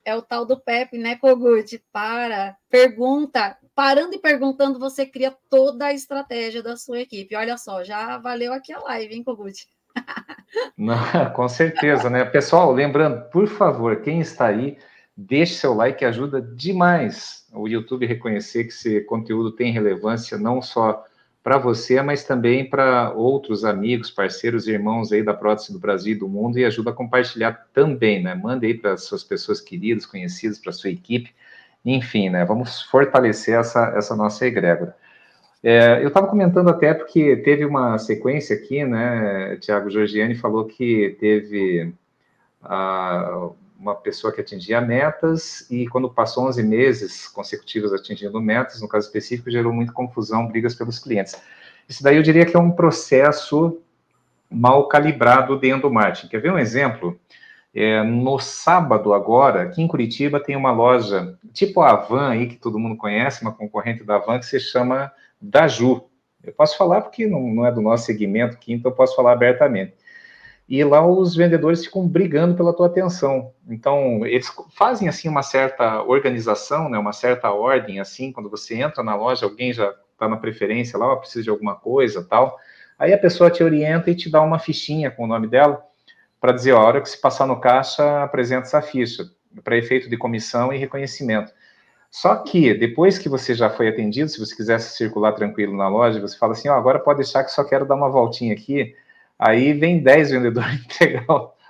É o tal do Pepe, né, Kogut? Para, pergunta, parando e perguntando, você cria toda a estratégia da sua equipe. Olha só, já valeu aqui a live, hein, Kogut? Não, com certeza, né? Pessoal, lembrando, por favor, quem está aí, deixe seu like, ajuda demais o YouTube reconhecer que esse conteúdo tem relevância não só para você, mas também para outros amigos, parceiros, irmãos aí da prótese do Brasil e do mundo e ajuda a compartilhar também, né? Mande aí para suas pessoas queridas, conhecidas, para sua equipe, enfim, né? Vamos fortalecer essa, essa nossa egrégora. É, eu estava comentando até porque teve uma sequência aqui, né? Tiago Giorgiani falou que teve a, uma pessoa que atingia metas e quando passou 11 meses consecutivos atingindo metas, no caso específico, gerou muita confusão, brigas pelos clientes. Isso daí eu diria que é um processo mal calibrado dentro do marketing. Quer ver um exemplo? É, no sábado agora, aqui em Curitiba, tem uma loja tipo a Avan aí, que todo mundo conhece, uma concorrente da Avan, que se chama da Ju. Eu posso falar porque não, não é do nosso segmento aqui, então eu posso falar abertamente. E lá os vendedores ficam brigando pela tua atenção. Então, eles fazem assim uma certa organização, né, uma certa ordem assim, quando você entra na loja, alguém já está na preferência lá, precisa de alguma coisa, tal. Aí a pessoa te orienta e te dá uma fichinha com o nome dela para dizer, ó, a hora que se passar no caixa, apresenta essa ficha para efeito de comissão e reconhecimento. Só que depois que você já foi atendido, se você quisesse circular tranquilo na loja, você fala assim, ó, agora pode deixar que só quero dar uma voltinha aqui. Aí vem 10 vendedores entregar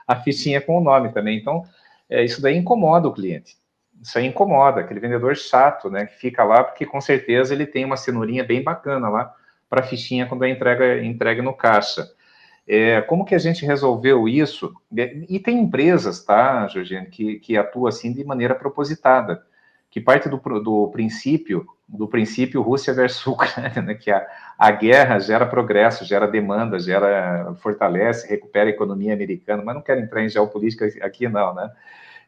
a fichinha com o nome também. Então, é, isso daí incomoda o cliente. Isso aí incomoda, aquele vendedor chato, né, que fica lá, porque com certeza ele tem uma cenourinha bem bacana lá para a fichinha quando é entrega, entregue no caixa. É, como que a gente resolveu isso? E tem empresas, tá, Georgiane, que, que atuam assim de maneira propositada que parte do, do princípio do princípio Rússia versus Ucrânia, né, que a, a guerra gera progresso, gera demanda, gera fortalece, recupera a economia americana, mas não quero entrar em geopolítica aqui não, né?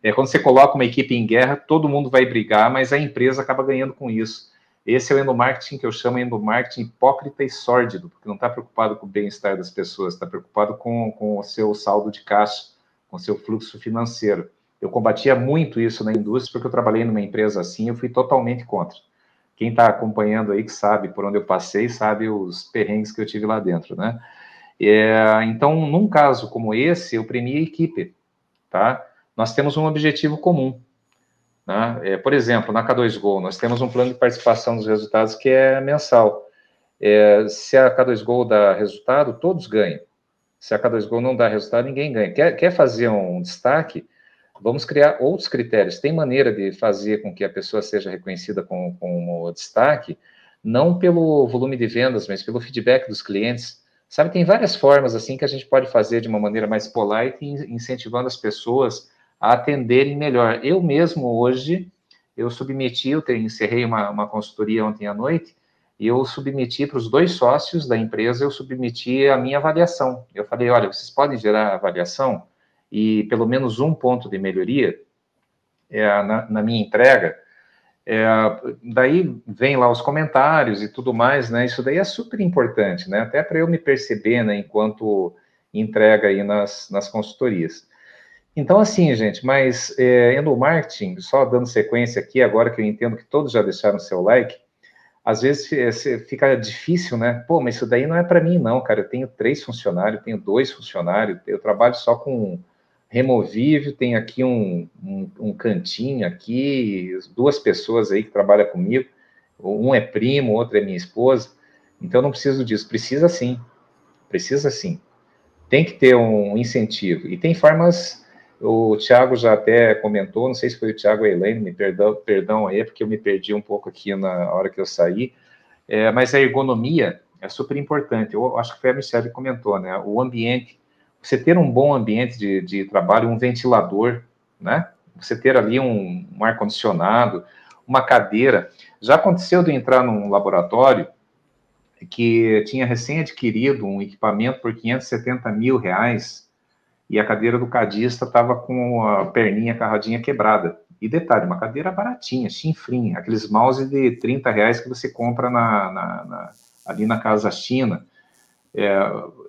É, quando você coloca uma equipe em guerra, todo mundo vai brigar, mas a empresa acaba ganhando com isso. Esse é o endomarketing que eu chamo de endomarketing hipócrita e sórdido, porque não está preocupado com o bem-estar das pessoas, está preocupado com, com o seu saldo de caixa, com o seu fluxo financeiro. Eu combatia muito isso na indústria, porque eu trabalhei numa empresa assim, eu fui totalmente contra. Quem está acompanhando aí, que sabe por onde eu passei, sabe os perrengues que eu tive lá dentro, né? É, então, num caso como esse, eu premi a equipe, tá? Nós temos um objetivo comum. Né? É, por exemplo, na K2Go, nós temos um plano de participação dos resultados que é mensal. É, se a K2Go dá resultado, todos ganham. Se a K2Go não dá resultado, ninguém ganha. Quer, quer fazer um destaque? Vamos criar outros critérios. Tem maneira de fazer com que a pessoa seja reconhecida com, com o destaque, não pelo volume de vendas, mas pelo feedback dos clientes. Sabe, tem várias formas assim que a gente pode fazer de uma maneira mais polite, incentivando as pessoas a atenderem melhor. Eu mesmo hoje, eu submeti, eu encerrei uma, uma consultoria ontem à noite, e eu submeti para os dois sócios da empresa, eu submeti a minha avaliação. Eu falei, olha, vocês podem gerar avaliação? E pelo menos um ponto de melhoria é, na, na, minha entrega, é, daí vem lá os comentários e tudo mais, né? Isso daí é super importante, né? Até para eu me perceber, né? Enquanto entrega aí nas, nas consultorias. Então, assim, gente, mas é, marketing só dando sequência aqui, agora que eu entendo que todos já deixaram seu like, às vezes fica difícil, né? Pô, mas isso daí não é para mim, não, cara. Eu tenho três funcionários, tenho dois funcionários, eu trabalho só com removível, tem aqui um, um, um, cantinho aqui, duas pessoas aí que trabalham comigo, um é primo, outro é minha esposa, então não preciso disso, precisa sim, precisa sim, tem que ter um incentivo, e tem formas, o Thiago já até comentou, não sei se foi o Thiago ou a Helene, me perdão, perdão aí, porque eu me perdi um pouco aqui na hora que eu saí, é, mas a ergonomia é super importante, eu acho que foi a Michelle que comentou, né, o ambiente você ter um bom ambiente de, de trabalho, um ventilador, né? Você ter ali um, um ar-condicionado, uma cadeira. Já aconteceu de entrar num laboratório que tinha recém adquirido um equipamento por 570 mil reais e a cadeira do cadista estava com a perninha, carradinha quebrada. E detalhe, uma cadeira baratinha, chinfrinha, aqueles mouse de 30 reais que você compra na, na, na ali na Casa China. É,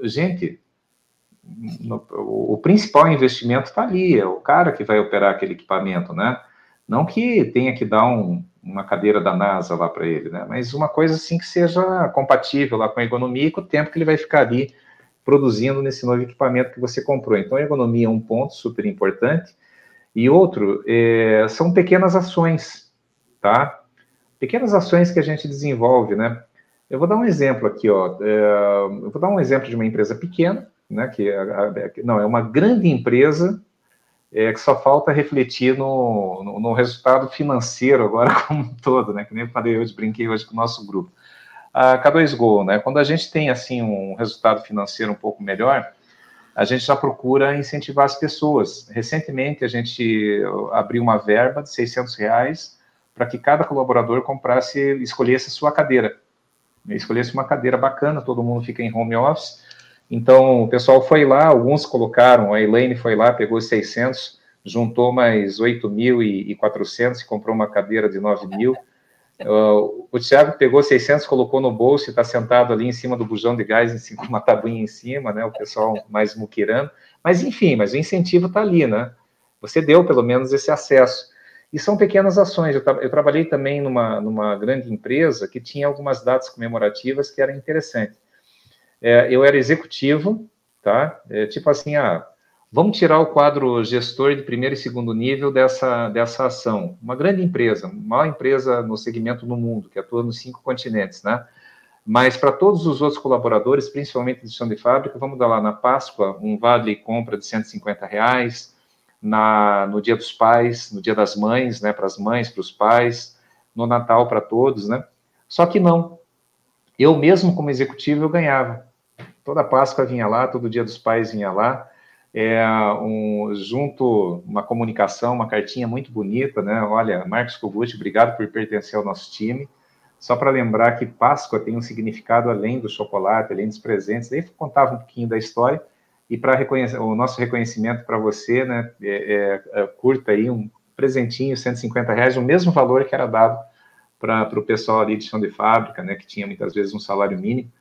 gente, no, o principal investimento está ali, é o cara que vai operar aquele equipamento, né? Não que tenha que dar um, uma cadeira da NASA lá para ele, né? Mas uma coisa assim que seja compatível lá com a economia e com o tempo que ele vai ficar ali produzindo nesse novo equipamento que você comprou. Então, a ergonomia é um ponto super importante. E outro, é, são pequenas ações, tá? Pequenas ações que a gente desenvolve, né? Eu vou dar um exemplo aqui, ó. É, eu vou dar um exemplo de uma empresa pequena, né? Que não é uma grande empresa é, que só falta refletir no, no, no, resultado financeiro agora como um todo, né? Que nem falei hoje, brinquei hoje com o nosso grupo. A K2Go, né? Quando a gente tem assim um resultado financeiro um pouco melhor, a gente já procura incentivar as pessoas. Recentemente a gente abriu uma verba de 600 reais para que cada colaborador comprasse, escolhesse sua cadeira, escolhesse uma cadeira bacana. Todo mundo fica em home office então, o pessoal foi lá, alguns colocaram, a Elaine foi lá, pegou 600, juntou mais 8.400 e comprou uma cadeira de 9 mil. Uh, o Thiago pegou 600, colocou no bolso e está sentado ali em cima do bujão de gás, com uma tabuinha em cima, né? O pessoal mais muquirando. Mas, enfim, mas o incentivo está ali, né? Você deu, pelo menos, esse acesso. E são pequenas ações. Eu, tra eu trabalhei também numa, numa grande empresa que tinha algumas datas comemorativas que eram interessantes é, eu era executivo, tá? É, tipo assim, ah, vamos tirar o quadro gestor de primeiro e segundo nível dessa, dessa ação. Uma grande empresa, maior empresa no segmento no mundo, que atua nos cinco continentes, né? Mas para todos os outros colaboradores, principalmente de chão de fábrica, vamos dar lá na Páscoa um vale compra de 150 reais, na, no Dia dos Pais, no Dia das Mães, né, para as mães, para os pais, no Natal para todos, né? Só que não. Eu mesmo como executivo eu ganhava. Toda Páscoa vinha lá, todo Dia dos Pais vinha lá. É, um, junto uma comunicação, uma cartinha muito bonita, né? Olha, Marcos Kogut, obrigado por pertencer ao nosso time. Só para lembrar que Páscoa tem um significado além do chocolate, além dos presentes. Aí contava um pouquinho da história e para o nosso reconhecimento para você, né? É, é, é, curta aí um presentinho, 150 reais, o mesmo valor que era dado para o pessoal ali de chão de fábrica, né? Que tinha muitas vezes um salário mínimo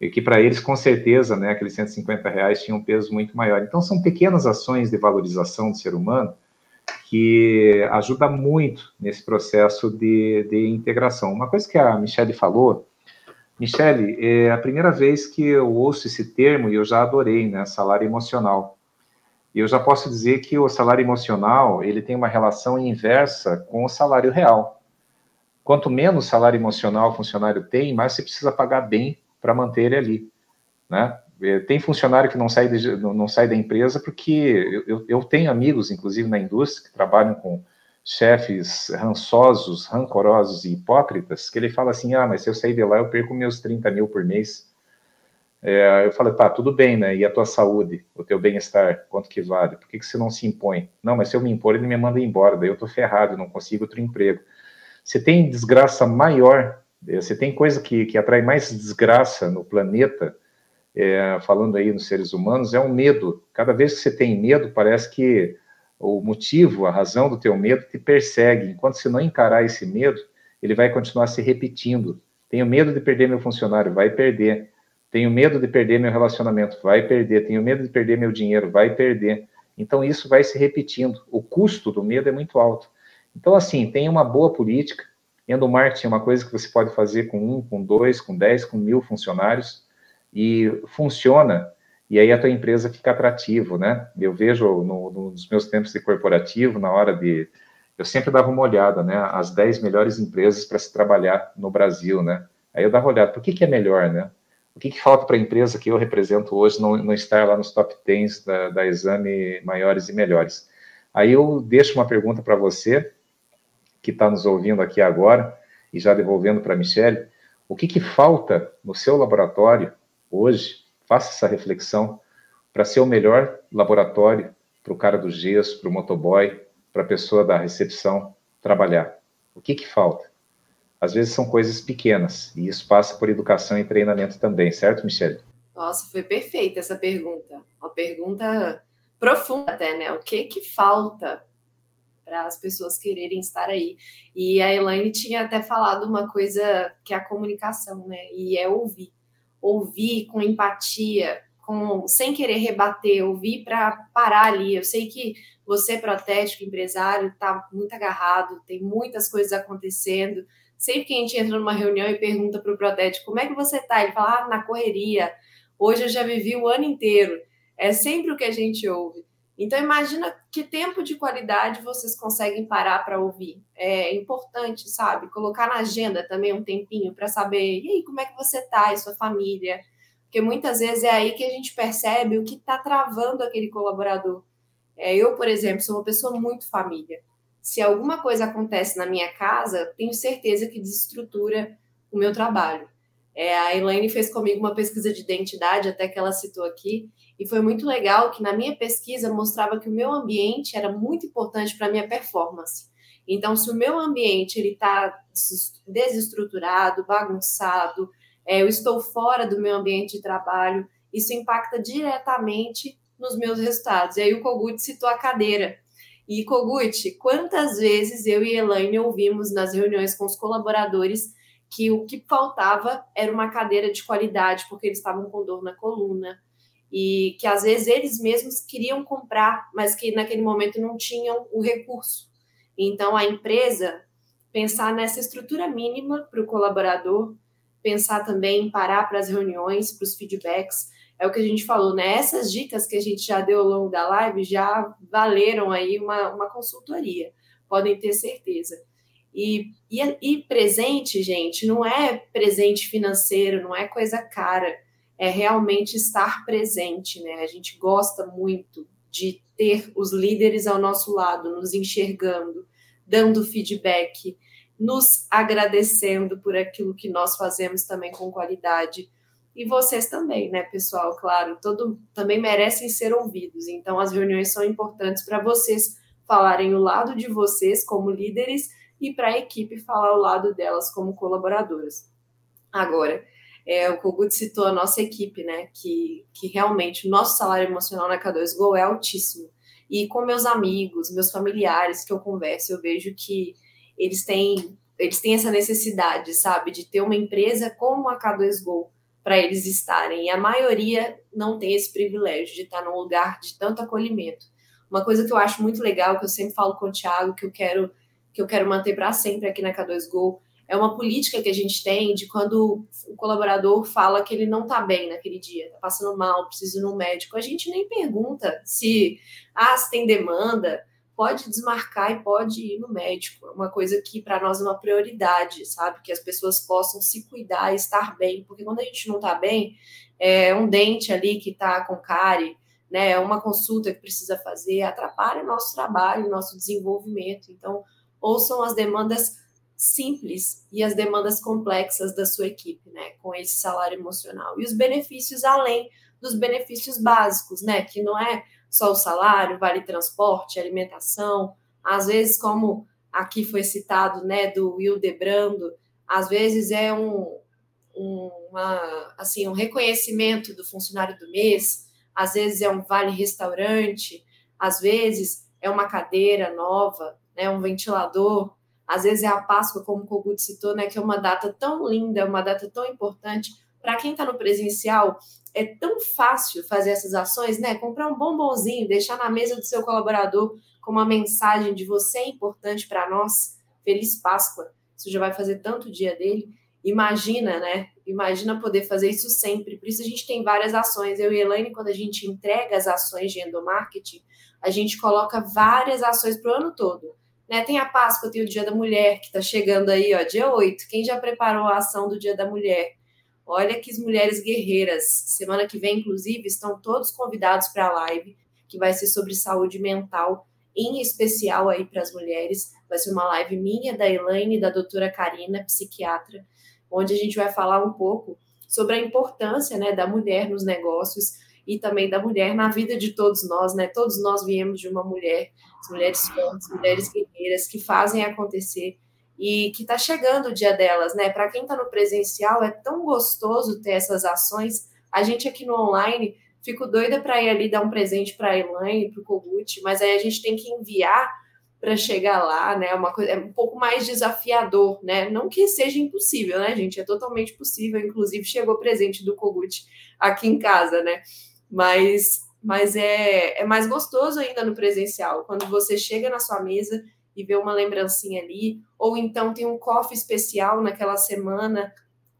e que para eles, com certeza, né, aqueles 150 reais tinham um peso muito maior. Então, são pequenas ações de valorização do ser humano que ajuda muito nesse processo de, de integração. Uma coisa que a Michelle falou, Michelle, é a primeira vez que eu ouço esse termo e eu já adorei, né, salário emocional. E eu já posso dizer que o salário emocional, ele tem uma relação inversa com o salário real. Quanto menos salário emocional o funcionário tem, mais você precisa pagar bem para manter ele ali, né? É, tem funcionário que não sai, de, não sai da empresa porque eu, eu tenho amigos, inclusive na indústria, que trabalham com chefes rançosos, rancorosos e hipócritas, que ele fala assim, ah, mas se eu sair de lá eu perco meus 30 mil por mês. É, eu falo, tá, tudo bem, né? E a tua saúde, o teu bem-estar, quanto que vale? Por que, que você não se impõe? Não, mas se eu me impor, ele me manda embora, daí eu tô ferrado, não consigo outro emprego. Você tem desgraça maior você tem coisa que, que atrai mais desgraça no planeta, é, falando aí nos seres humanos, é o um medo. Cada vez que você tem medo, parece que o motivo, a razão do teu medo te persegue. Enquanto você não encarar esse medo, ele vai continuar se repetindo. Tenho medo de perder meu funcionário, vai perder. Tenho medo de perder meu relacionamento, vai perder. Tenho medo de perder meu dinheiro, vai perder. Então isso vai se repetindo. O custo do medo é muito alto. Então assim, tem uma boa política, Endomarketing é uma coisa que você pode fazer com um, com dois, com dez, com mil funcionários e funciona. E aí a tua empresa fica atrativo, né? Eu vejo no, nos meus tempos de corporativo, na hora de eu sempre dava uma olhada, né? As 10 melhores empresas para se trabalhar no Brasil, né? Aí eu dava uma olhada, por que, que é melhor, né? O que, que falta para a empresa que eu represento hoje não, não estar lá nos top 10 da, da exame maiores e melhores? Aí eu deixo uma pergunta para você, que está nos ouvindo aqui agora, e já devolvendo para a Michelle, o que, que falta no seu laboratório hoje? Faça essa reflexão para ser o melhor laboratório para o cara do gesso, para o motoboy, para a pessoa da recepção trabalhar. O que, que falta? Às vezes são coisas pequenas, e isso passa por educação e treinamento também, certo, Michelle? Nossa, foi perfeita essa pergunta. Uma pergunta profunda até, né? O que que falta para as pessoas quererem estar aí. E a Elaine tinha até falado uma coisa que é a comunicação, né? E é ouvir. Ouvir com empatia, com sem querer rebater, ouvir para parar ali. Eu sei que você, protético, empresário, está muito agarrado, tem muitas coisas acontecendo. Sempre que a gente entra numa reunião e pergunta para o protético como é que você está, ele fala, ah, na correria, Hoje eu já vivi o ano inteiro. É sempre o que a gente ouve. Então, imagina que tempo de qualidade vocês conseguem parar para ouvir. É importante, sabe? Colocar na agenda também um tempinho para saber, e aí, como é que você está e sua família? Porque muitas vezes é aí que a gente percebe o que está travando aquele colaborador. É, eu, por exemplo, sou uma pessoa muito família. Se alguma coisa acontece na minha casa, tenho certeza que desestrutura o meu trabalho. É, a Elaine fez comigo uma pesquisa de identidade, até que ela citou aqui, e foi muito legal que na minha pesquisa mostrava que o meu ambiente era muito importante para a minha performance. Então, se o meu ambiente ele está desestruturado, bagunçado, é, eu estou fora do meu ambiente de trabalho, isso impacta diretamente nos meus resultados. E aí o Kogut citou a cadeira. E Kogut, quantas vezes eu e Elaine ouvimos nas reuniões com os colaboradores que o que faltava era uma cadeira de qualidade, porque eles estavam com dor na coluna, e que às vezes eles mesmos queriam comprar, mas que naquele momento não tinham o recurso. Então a empresa pensar nessa estrutura mínima para o colaborador, pensar também em parar para as reuniões, para os feedbacks, é o que a gente falou, né? Essas dicas que a gente já deu ao longo da live já valeram aí uma, uma consultoria, podem ter certeza. E, e, e presente, gente, não é presente financeiro, não é coisa cara, é realmente estar presente, né? A gente gosta muito de ter os líderes ao nosso lado, nos enxergando, dando feedback, nos agradecendo por aquilo que nós fazemos também com qualidade. E vocês também, né, pessoal? Claro, todo também merecem ser ouvidos. Então, as reuniões são importantes para vocês falarem o lado de vocês como líderes e para a equipe falar ao lado delas como colaboradoras. Agora, é, o Kogut citou a nossa equipe, né? Que, que realmente o nosso salário emocional na K2Go é altíssimo. E com meus amigos, meus familiares que eu converso, eu vejo que eles têm, eles têm essa necessidade, sabe, de ter uma empresa como a K2Go para eles estarem. E a maioria não tem esse privilégio de estar num lugar de tanto acolhimento. Uma coisa que eu acho muito legal, que eu sempre falo com o Thiago, que eu quero que eu quero manter para sempre aqui na K2Go, é uma política que a gente tem de quando o colaborador fala que ele não está bem naquele dia, está passando mal, precisa ir no médico, a gente nem pergunta se, ah, se tem demanda, pode desmarcar e pode ir no médico. É uma coisa que para nós é uma prioridade, sabe? Que as pessoas possam se cuidar e estar bem, porque quando a gente não está bem, é um dente ali que está com cárie, né? É uma consulta que precisa fazer, atrapalha o nosso trabalho, o nosso desenvolvimento. Então, ouçam as demandas simples e as demandas complexas da sua equipe, né, com esse salário emocional. E os benefícios além dos benefícios básicos, né, que não é só o salário, vale transporte, alimentação, às vezes como aqui foi citado, né, do Will Debrando, às vezes é um, um uma, assim, um reconhecimento do funcionário do mês, às vezes é um vale restaurante, às vezes é uma cadeira nova, né, um ventilador, às vezes é a Páscoa, como o Kogut citou, né, que é uma data tão linda, uma data tão importante. Para quem está no presencial, é tão fácil fazer essas ações, né? Comprar um bombonzinho, deixar na mesa do seu colaborador com uma mensagem de você é importante para nós. Feliz Páscoa. Isso já vai fazer tanto dia dele. Imagina, né? Imagina poder fazer isso sempre. Por isso a gente tem várias ações. Eu e Elaine, quando a gente entrega as ações de endomarketing, a gente coloca várias ações para o ano todo. Né? Tem a Páscoa, tem o Dia da Mulher, que está chegando aí, ó, dia 8. Quem já preparou a ação do Dia da Mulher? Olha que as mulheres guerreiras. Semana que vem, inclusive, estão todos convidados para a live, que vai ser sobre saúde mental, em especial aí para as mulheres. Vai ser uma live minha, da Elaine da doutora Karina, psiquiatra, onde a gente vai falar um pouco sobre a importância né, da mulher nos negócios e também da mulher na vida de todos nós, né? Todos nós viemos de uma mulher, as mulheres fortes, mulheres guerreiras que fazem acontecer e que está chegando o dia delas, né? Para quem está no presencial é tão gostoso ter essas ações. A gente aqui no online fico doida para ir ali dar um presente para a Elaine, para o Kogut, mas aí a gente tem que enviar para chegar lá, né? Uma coisa é um pouco mais desafiador, né? Não que seja impossível, né, gente? É totalmente possível. Inclusive chegou presente do Kogut aqui em casa, né? Mas, mas é, é mais gostoso ainda no presencial, quando você chega na sua mesa e vê uma lembrancinha ali, ou então tem um coffee especial naquela semana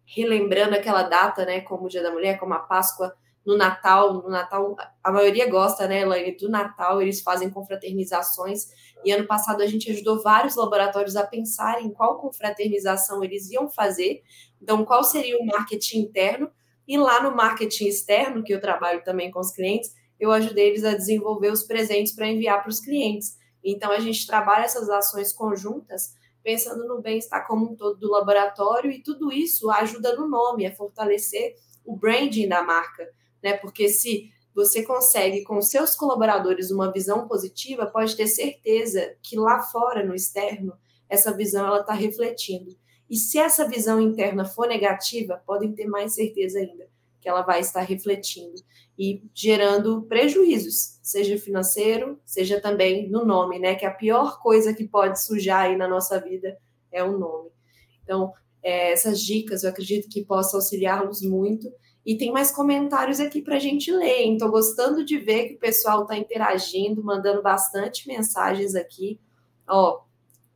relembrando aquela data, né, como o Dia da Mulher, como a Páscoa, no Natal, no Natal, a maioria gosta, né, Elaine, do Natal, eles fazem confraternizações, e ano passado a gente ajudou vários laboratórios a pensar em qual confraternização eles iam fazer, então qual seria o marketing interno, e lá no marketing externo, que eu trabalho também com os clientes, eu ajudei eles a desenvolver os presentes para enviar para os clientes. Então a gente trabalha essas ações conjuntas pensando no bem-estar como um todo do laboratório e tudo isso ajuda no nome, a fortalecer o branding da marca né? Porque se você consegue com seus colaboradores uma visão positiva, pode ter certeza que lá fora, no externo, essa visão ela está refletindo. E se essa visão interna for negativa, podem ter mais certeza ainda que ela vai estar refletindo e gerando prejuízos, seja financeiro, seja também no nome, né? Que a pior coisa que pode sujar aí na nossa vida é o nome. Então, é, essas dicas eu acredito que possam auxiliá-los muito e tem mais comentários aqui para a gente ler. Estou gostando de ver que o pessoal está interagindo, mandando bastante mensagens aqui. Ó,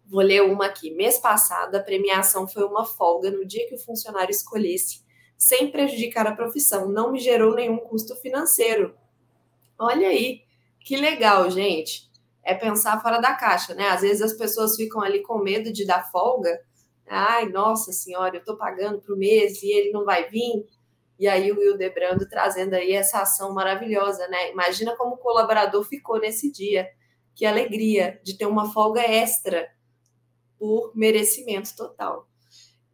vou ler uma aqui. Mês passado, a premiação foi uma folga no dia que o funcionário escolhesse, sem prejudicar a profissão. Não me gerou nenhum custo financeiro. Olha aí, que legal, gente. É pensar fora da caixa, né? Às vezes as pessoas ficam ali com medo de dar folga. Ai, nossa senhora, eu estou pagando para o mês e ele não vai vir e aí o Will Debrando trazendo aí essa ação maravilhosa, né? Imagina como o colaborador ficou nesse dia. Que alegria de ter uma folga extra por merecimento total.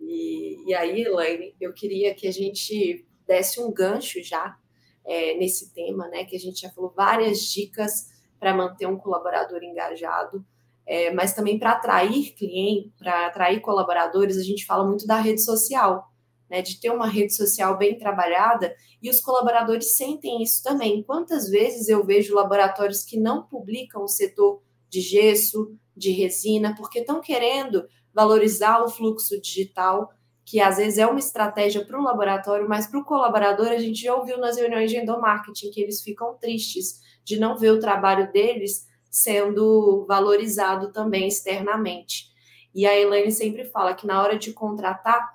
E, e aí, Elaine, eu queria que a gente desse um gancho já é, nesse tema, né? Que a gente já falou várias dicas para manter um colaborador engajado, é, mas também para atrair cliente, para atrair colaboradores, a gente fala muito da rede social né, de ter uma rede social bem trabalhada, e os colaboradores sentem isso também. Quantas vezes eu vejo laboratórios que não publicam o setor de gesso, de resina, porque estão querendo valorizar o fluxo digital, que às vezes é uma estratégia para o laboratório, mas para o colaborador, a gente já ouviu nas reuniões de endomarketing que eles ficam tristes de não ver o trabalho deles sendo valorizado também externamente. E a Elaine sempre fala que na hora de contratar,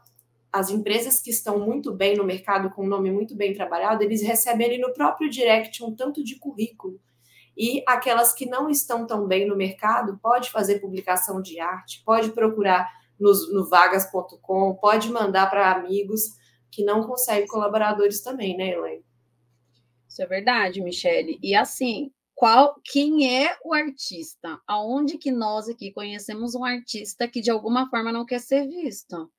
as empresas que estão muito bem no mercado, com um nome muito bem trabalhado, eles recebem ali no próprio direct um tanto de currículo. E aquelas que não estão tão bem no mercado, pode fazer publicação de arte, pode procurar no, no vagas.com, pode mandar para amigos que não conseguem colaboradores também, né, Elaine? Isso é verdade, Michele. E assim, qual quem é o artista? Aonde que nós aqui conhecemos um artista que de alguma forma não quer ser visto?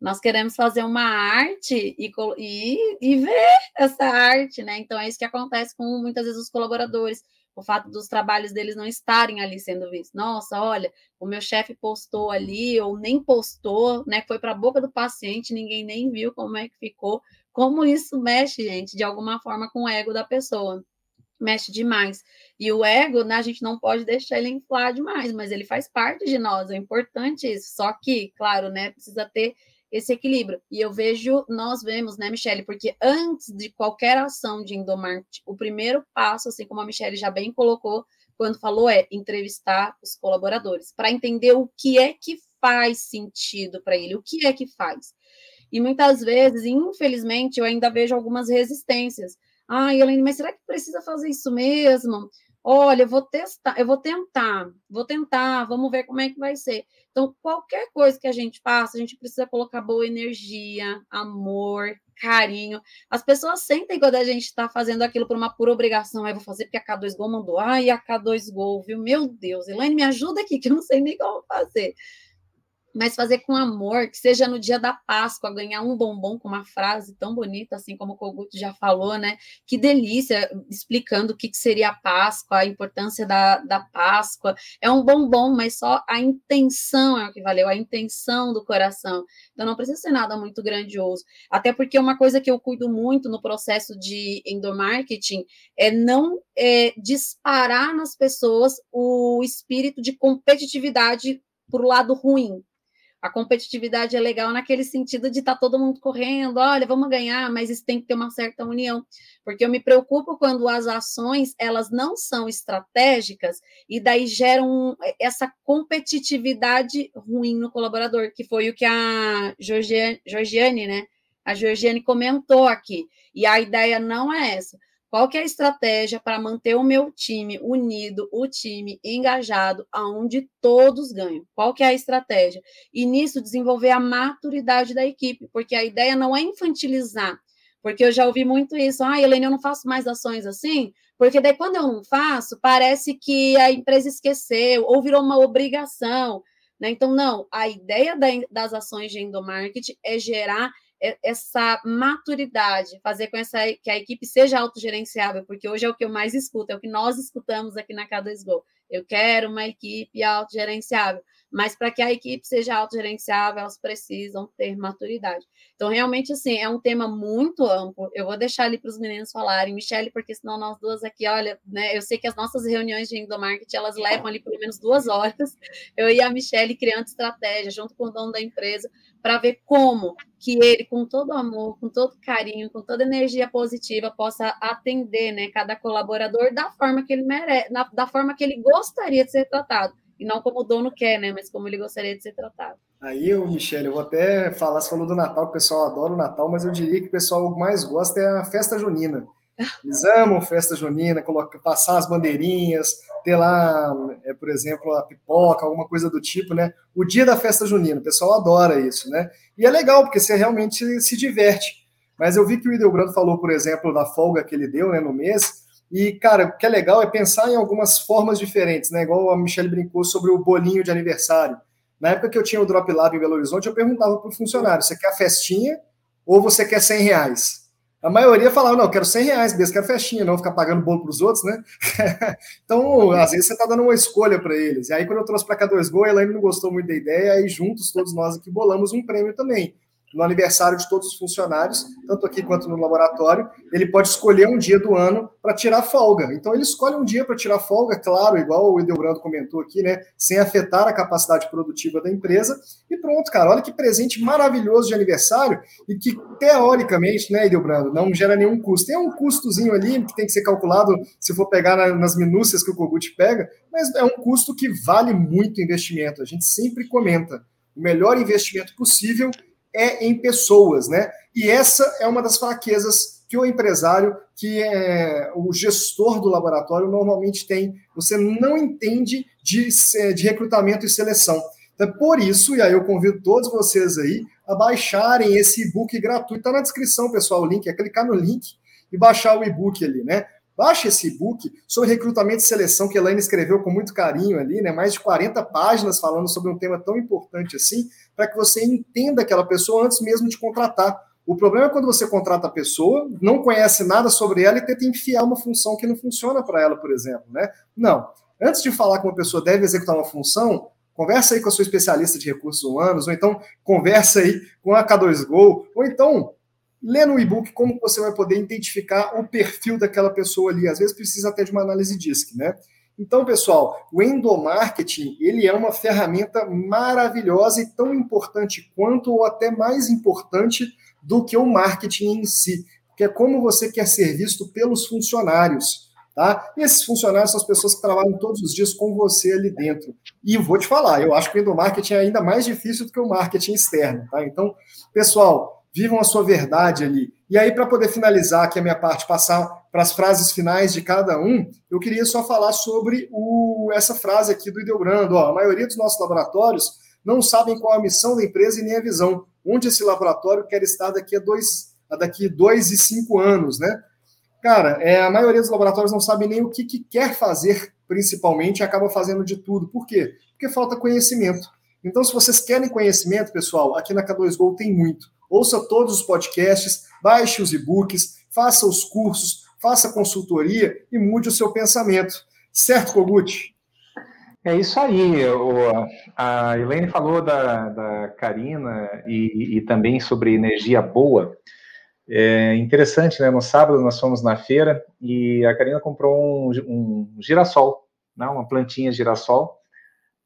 Nós queremos fazer uma arte e, e, e ver essa arte, né? Então é isso que acontece com muitas vezes os colaboradores o fato dos trabalhos deles não estarem ali sendo vistos. Nossa, olha, o meu chefe postou ali, ou nem postou, né? Foi para a boca do paciente, ninguém nem viu como é que ficou. Como isso mexe, gente, de alguma forma com o ego da pessoa. Mexe demais. E o ego, né, a gente não pode deixar ele inflar demais, mas ele faz parte de nós, é importante isso. Só que, claro, né, precisa ter esse equilíbrio. E eu vejo, nós vemos, né, Michele, porque antes de qualquer ação de endomarketing, o primeiro passo, assim como a Michele já bem colocou, quando falou, é entrevistar os colaboradores, para entender o que é que faz sentido para ele, o que é que faz. E muitas vezes, infelizmente, eu ainda vejo algumas resistências. Ah, Helene, mas será que precisa fazer isso mesmo? Olha, eu vou testar, eu vou tentar, vou tentar, vamos ver como é que vai ser. Então, qualquer coisa que a gente faça, a gente precisa colocar boa energia, amor, carinho. As pessoas sentem quando a gente está fazendo aquilo por uma pura obrigação. Aí, vou fazer porque a K2 Gol mandou. Ai, a K2 Gol, viu? Meu Deus, Elaine, me ajuda aqui, que eu não sei nem como fazer mas fazer com amor, que seja no dia da Páscoa, ganhar um bombom com uma frase tão bonita, assim como o Kogut já falou, né? Que delícia, explicando o que, que seria a Páscoa, a importância da, da Páscoa. É um bombom, mas só a intenção é o que valeu, a intenção do coração. Então não precisa ser nada muito grandioso. Até porque uma coisa que eu cuido muito no processo de endomarketing é não é, disparar nas pessoas o espírito de competitividade o lado ruim, a competitividade é legal naquele sentido de estar tá todo mundo correndo, olha, vamos ganhar, mas isso tem que ter uma certa união, porque eu me preocupo quando as ações elas não são estratégicas e daí geram essa competitividade ruim no colaborador, que foi o que a Georgiane, Georgiane né, a Georgiane comentou aqui. E a ideia não é essa. Qual que é a estratégia para manter o meu time unido, o time engajado, aonde todos ganham? Qual que é a estratégia? E nisso desenvolver a maturidade da equipe, porque a ideia não é infantilizar, porque eu já ouvi muito isso. Ah, Helene, eu não faço mais ações assim, porque daí quando eu não faço, parece que a empresa esqueceu ou virou uma obrigação. Né? Então, não, a ideia das ações de endomarketing é gerar essa maturidade, fazer com essa, que a equipe seja autogerenciável, porque hoje é o que eu mais escuto, é o que nós escutamos aqui na K2Go. Eu quero uma equipe autogerenciável, mas para que a equipe seja autogerenciável, elas precisam ter maturidade. Então, realmente, assim, é um tema muito amplo. Eu vou deixar ali para os meninos falarem, Michele, porque senão nós duas aqui, olha, né, eu sei que as nossas reuniões de endomarketing, elas levam ali pelo menos duas horas. Eu e a Michele criando estratégia, junto com o dono da empresa, para ver como que ele, com todo amor, com todo carinho, com toda energia positiva, possa atender né, cada colaborador da forma que ele merece, da forma que ele gostaria de ser tratado. E não como o dono quer, né? Mas como ele gostaria de ser tratado. Aí, Michele, eu vou até falar, você falou do Natal, que o pessoal adora o Natal, mas eu diria que o pessoal mais gosta é a festa junina. Eles amam festa junina, colocar, passar as bandeirinhas, ter lá, é, por exemplo, a pipoca, alguma coisa do tipo, né? O dia da festa junina, o pessoal adora isso, né? E é legal, porque você realmente se diverte. Mas eu vi que o Idelbrando falou, por exemplo, da folga que ele deu né, no mês, e, cara, o que é legal é pensar em algumas formas diferentes, né? Igual a Michelle brincou sobre o bolinho de aniversário. Na época que eu tinha o Drop Lab em Belo Horizonte, eu perguntava para o funcionário: você quer a festinha ou você quer 100 reais? A maioria falava, não, eu quero 100 reais mesmo, quero festinha, não ficar pagando bolo para os outros, né? então, às vezes você está dando uma escolha para eles. E aí, quando eu trouxe para cá dois gols, ela ainda não gostou muito da ideia, aí juntos, todos nós aqui bolamos um prêmio também no aniversário de todos os funcionários, tanto aqui quanto no laboratório, ele pode escolher um dia do ano para tirar folga. Então ele escolhe um dia para tirar folga, claro, igual o Edelbrando comentou aqui, né, sem afetar a capacidade produtiva da empresa. E pronto, cara, olha que presente maravilhoso de aniversário e que teoricamente, né, Edelbrando, não gera nenhum custo. Tem um custozinho ali que tem que ser calculado se for pegar na, nas minúcias que o Kogut pega, mas é um custo que vale muito investimento. A gente sempre comenta. O melhor investimento possível é em pessoas, né? E essa é uma das fraquezas que o empresário, que é o gestor do laboratório normalmente tem. Você não entende de, de recrutamento e seleção. Então, por isso, e aí eu convido todos vocês aí a baixarem esse e-book gratuito. Está na descrição, pessoal, o link. É clicar no link e baixar o e-book ali, né? Baixe esse e-book sobre recrutamento e seleção que a Elaine escreveu com muito carinho ali, né? Mais de 40 páginas falando sobre um tema tão importante assim, para que você entenda aquela pessoa antes mesmo de contratar. O problema é quando você contrata a pessoa, não conhece nada sobre ela e tenta enfiar uma função que não funciona para ela, por exemplo, né? Não. Antes de falar que uma pessoa deve executar uma função, conversa aí com a sua especialista de recursos humanos, ou então conversa aí com a K2Go, ou então lê no e-book como você vai poder identificar o perfil daquela pessoa ali. Às vezes precisa até de uma análise DISC, né? Então, pessoal, o endomarketing, ele é uma ferramenta maravilhosa e tão importante quanto ou até mais importante do que o marketing em si, que é como você quer ser visto pelos funcionários. Tá? E esses funcionários são as pessoas que trabalham todos os dias com você ali dentro. E vou te falar, eu acho que o endomarketing é ainda mais difícil do que o marketing externo. Tá? Então, pessoal, vivam a sua verdade ali. E aí, para poder finalizar aqui a minha parte, passar para as frases finais de cada um, eu queria só falar sobre o, essa frase aqui do Ideogrando. Ó, a maioria dos nossos laboratórios não sabem qual a missão da empresa e nem a visão. Onde esse laboratório quer estar daqui a dois, a daqui dois e cinco anos, né? Cara, é, a maioria dos laboratórios não sabe nem o que, que quer fazer, principalmente, e acaba fazendo de tudo. Por quê? Porque falta conhecimento. Então, se vocês querem conhecimento, pessoal, aqui na K2Go tem muito ouça todos os podcasts, baixe os e-books, faça os cursos, faça consultoria e mude o seu pensamento. Certo, Kogut? É isso aí. O, a Elaine falou da, da Karina e, e, também sobre energia boa. É interessante, né? No sábado nós fomos na feira e a Karina comprou um, um girassol, né? uma plantinha girassol.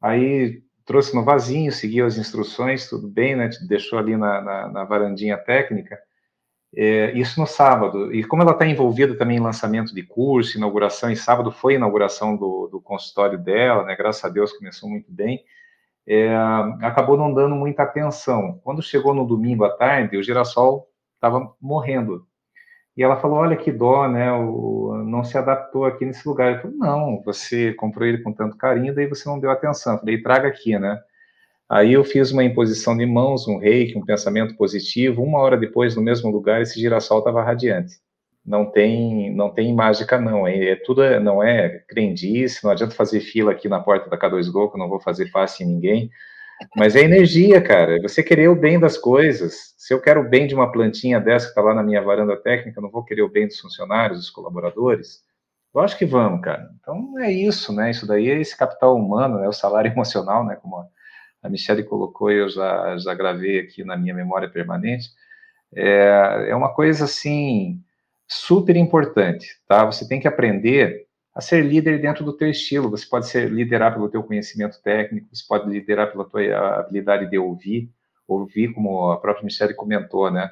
Aí trouxe no vasinho, seguiu as instruções, tudo bem, né? Deixou ali na, na, na varandinha técnica. É, isso no sábado. E como ela está envolvida também em lançamento de curso, inauguração, e sábado foi a inauguração do, do consultório dela, né? Graças a Deus começou muito bem. É, acabou não dando muita atenção. Quando chegou no domingo à tarde, o girassol estava morrendo. E ela falou: Olha que dó, né? O, não se adaptou aqui nesse lugar. Eu falei: Não, você comprou ele com tanto carinho, daí você não deu atenção. Eu falei: Traga aqui, né? Aí eu fiz uma imposição de mãos, um reiki, um pensamento positivo. Uma hora depois, no mesmo lugar, esse girassol estava radiante. Não tem, não tem mágica, não. É, é tudo, não é crendice. Não adianta fazer fila aqui na porta da K2Go, que eu não vou fazer passe em ninguém. Mas é energia, cara. Você querer o bem das coisas. Se eu quero o bem de uma plantinha dessa que está lá na minha varanda técnica, eu não vou querer o bem dos funcionários, dos colaboradores. Acho que vamos, cara. Então é isso, né? Isso daí é esse capital humano, né? O salário emocional, né? Como a Michelle colocou eu já, já gravei aqui na minha memória permanente. É, é uma coisa assim super importante, tá? Você tem que aprender a ser líder dentro do teu estilo. Você pode ser liderar pelo teu conhecimento técnico, você pode liderar pela tua habilidade de ouvir, ouvir como a própria Michelle comentou, né?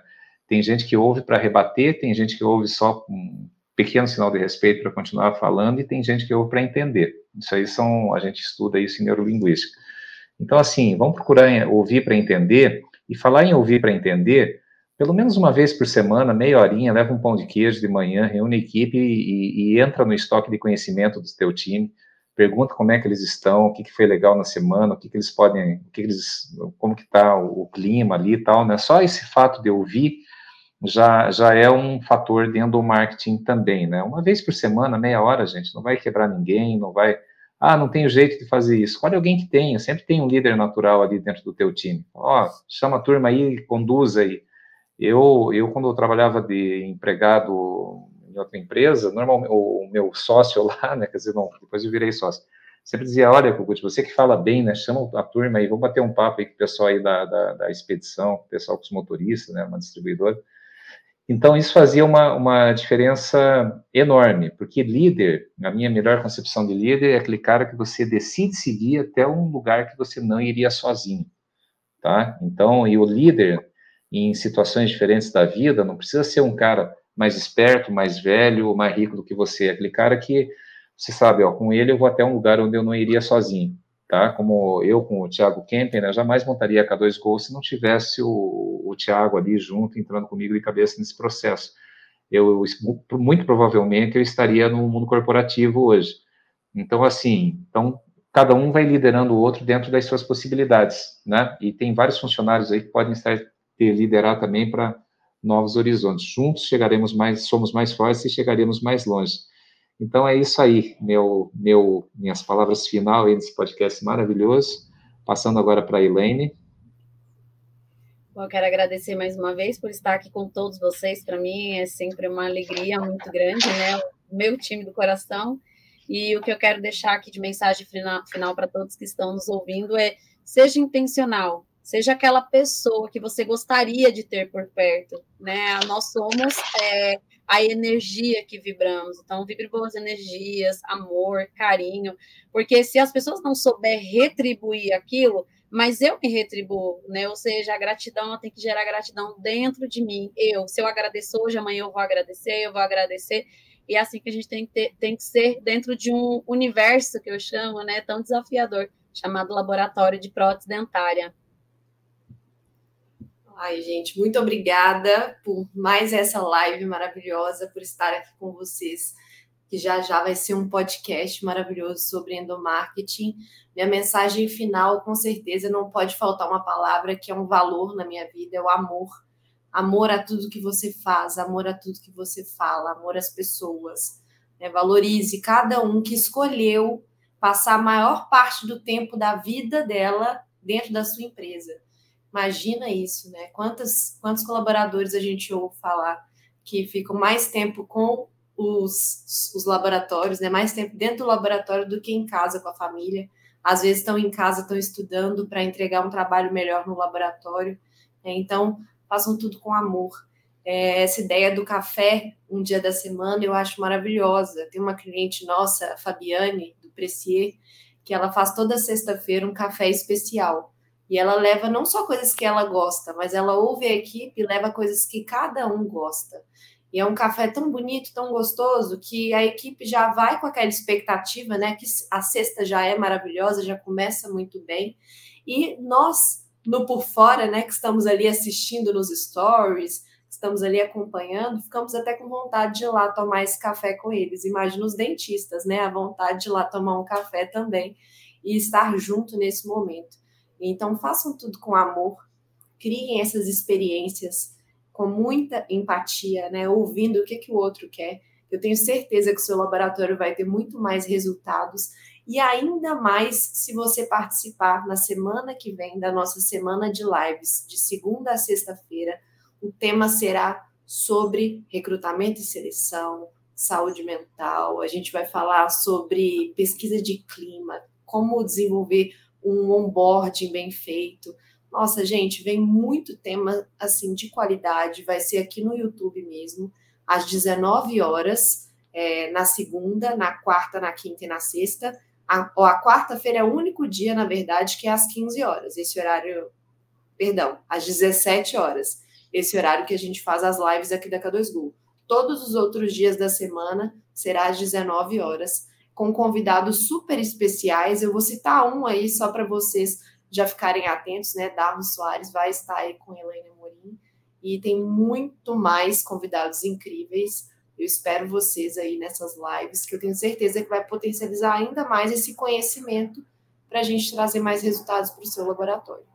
Tem gente que ouve para rebater, tem gente que ouve só com um pequeno sinal de respeito para continuar falando e tem gente que ouve para entender. Isso aí são a gente estuda isso em neurolinguística. Então assim, vamos procurar ouvir para entender e falar em ouvir para entender pelo menos uma vez por semana, meia horinha, leva um pão de queijo de manhã, reúne a equipe e, e, entra no estoque de conhecimento do teu time, pergunta como é que eles estão, o que, que foi legal na semana, o que, que eles podem, o que, que eles, como que está o, o, clima ali e tal, né? Só esse fato de ouvir já, já é um fator dentro do marketing também, né? Uma vez por semana, meia hora, gente, não vai quebrar ninguém, não vai, ah, não tenho jeito de fazer isso. Olha alguém que tenha, sempre tem um líder natural ali dentro do teu time. Ó, chama a turma aí, conduz aí eu, eu quando eu trabalhava de empregado em outra empresa, normalmente o meu sócio lá, né, quer dizer, não, depois eu virei sócio, sempre dizia, olha, Cucut, você que fala bem, né, chama a turma aí, vamos bater um papo aí com o pessoal aí da, da, da expedição, o pessoal com os motoristas, né, uma distribuidora. Então, isso fazia uma, uma diferença enorme, porque líder, a minha melhor concepção de líder é aquele cara que você decide seguir até um lugar que você não iria sozinho, tá? Então, e o líder, em situações diferentes da vida, não precisa ser um cara mais esperto, mais velho, mais rico do que você, é aquele cara que você sabe, ó, com ele eu vou até um lugar onde eu não iria sozinho, tá? Como eu com o Thiago Kempen, né, eu jamais montaria K2 Go se não tivesse o, o Thiago ali junto, entrando comigo de cabeça nesse processo. Eu, muito provavelmente, eu estaria no mundo corporativo hoje. Então, assim, então, cada um vai liderando o outro dentro das suas possibilidades, né? E tem vários funcionários aí que podem estar liderar também para novos horizontes. Juntos chegaremos mais, somos mais fortes e chegaremos mais longe. Então é isso aí, meu, meu, minhas palavras final aí nesse podcast maravilhoso. Passando agora para a Elaine. Bom, eu quero agradecer mais uma vez por estar aqui com todos vocês. Para mim é sempre uma alegria muito grande, né? O meu time do coração. E o que eu quero deixar aqui de mensagem final para todos que estão nos ouvindo é: seja intencional, seja aquela pessoa que você gostaria de ter por perto, né? Nós somos é, a energia que vibramos, então vibre boas energias, amor, carinho, porque se as pessoas não souber retribuir aquilo, mas eu me retribuo, né? Ou seja, a gratidão tem que gerar gratidão dentro de mim. Eu, se eu agradeço hoje, amanhã eu vou agradecer, eu vou agradecer. E é assim que a gente tem que, ter, tem que ser dentro de um universo que eu chamo, né, tão desafiador, chamado laboratório de prótese dentária. Ai, gente, muito obrigada por mais essa live maravilhosa, por estar aqui com vocês, que já já vai ser um podcast maravilhoso sobre endomarketing. Minha mensagem final, com certeza, não pode faltar uma palavra que é um valor na minha vida, é o amor. Amor a tudo que você faz, amor a tudo que você fala, amor às pessoas. É, valorize cada um que escolheu passar a maior parte do tempo da vida dela dentro da sua empresa Imagina isso, né? Quantos, quantos colaboradores a gente ouve falar que ficam mais tempo com os, os laboratórios, né? Mais tempo dentro do laboratório do que em casa com a família. Às vezes estão em casa, estão estudando para entregar um trabalho melhor no laboratório. Né? Então, façam tudo com amor. É, essa ideia do café um dia da semana eu acho maravilhosa. Tem uma cliente nossa, a Fabiane, do Precier, que ela faz toda sexta-feira um café especial. E ela leva não só coisas que ela gosta, mas ela ouve a equipe e leva coisas que cada um gosta. E é um café tão bonito, tão gostoso, que a equipe já vai com aquela expectativa, né? Que a cesta já é maravilhosa, já começa muito bem. E nós, no por fora, né, que estamos ali assistindo nos stories, estamos ali acompanhando, ficamos até com vontade de ir lá tomar esse café com eles. Imagina os dentistas, né? A vontade de ir lá tomar um café também e estar junto nesse momento. Então, façam tudo com amor, criem essas experiências com muita empatia, né? Ouvindo o que, que o outro quer. Eu tenho certeza que o seu laboratório vai ter muito mais resultados e ainda mais se você participar na semana que vem da nossa semana de lives, de segunda a sexta-feira. O tema será sobre recrutamento e seleção, saúde mental. A gente vai falar sobre pesquisa de clima, como desenvolver um onboarding bem feito. Nossa, gente, vem muito tema assim de qualidade. Vai ser aqui no YouTube mesmo, às 19 horas, é, na segunda, na quarta, na quinta e na sexta. A, a quarta-feira é o único dia, na verdade, que é às 15 horas. Esse horário, perdão, às 17 horas. Esse horário que a gente faz as lives aqui da K2Go. Todos os outros dias da semana será às 19 horas, com convidados super especiais. Eu vou citar um aí só para vocês já ficarem atentos, né? Darmo Soares vai estar aí com Helena Morim e tem muito mais convidados incríveis. Eu espero vocês aí nessas lives, que eu tenho certeza que vai potencializar ainda mais esse conhecimento para a gente trazer mais resultados para o seu laboratório.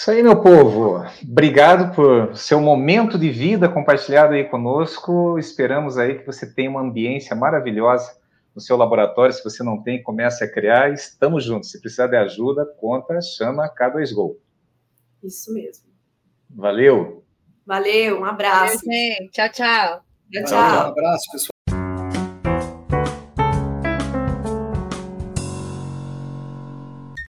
Isso aí, meu povo. Obrigado por seu momento de vida compartilhado aí conosco. Esperamos aí que você tenha uma ambiência maravilhosa no seu laboratório. Se você não tem, comece a criar. Estamos juntos. Se precisar de ajuda, conta, chama K2Go. Isso mesmo. Valeu. Valeu, um abraço. Valeu, gente. Tchau, tchau. Tchau, tchau. Um abraço, pessoal.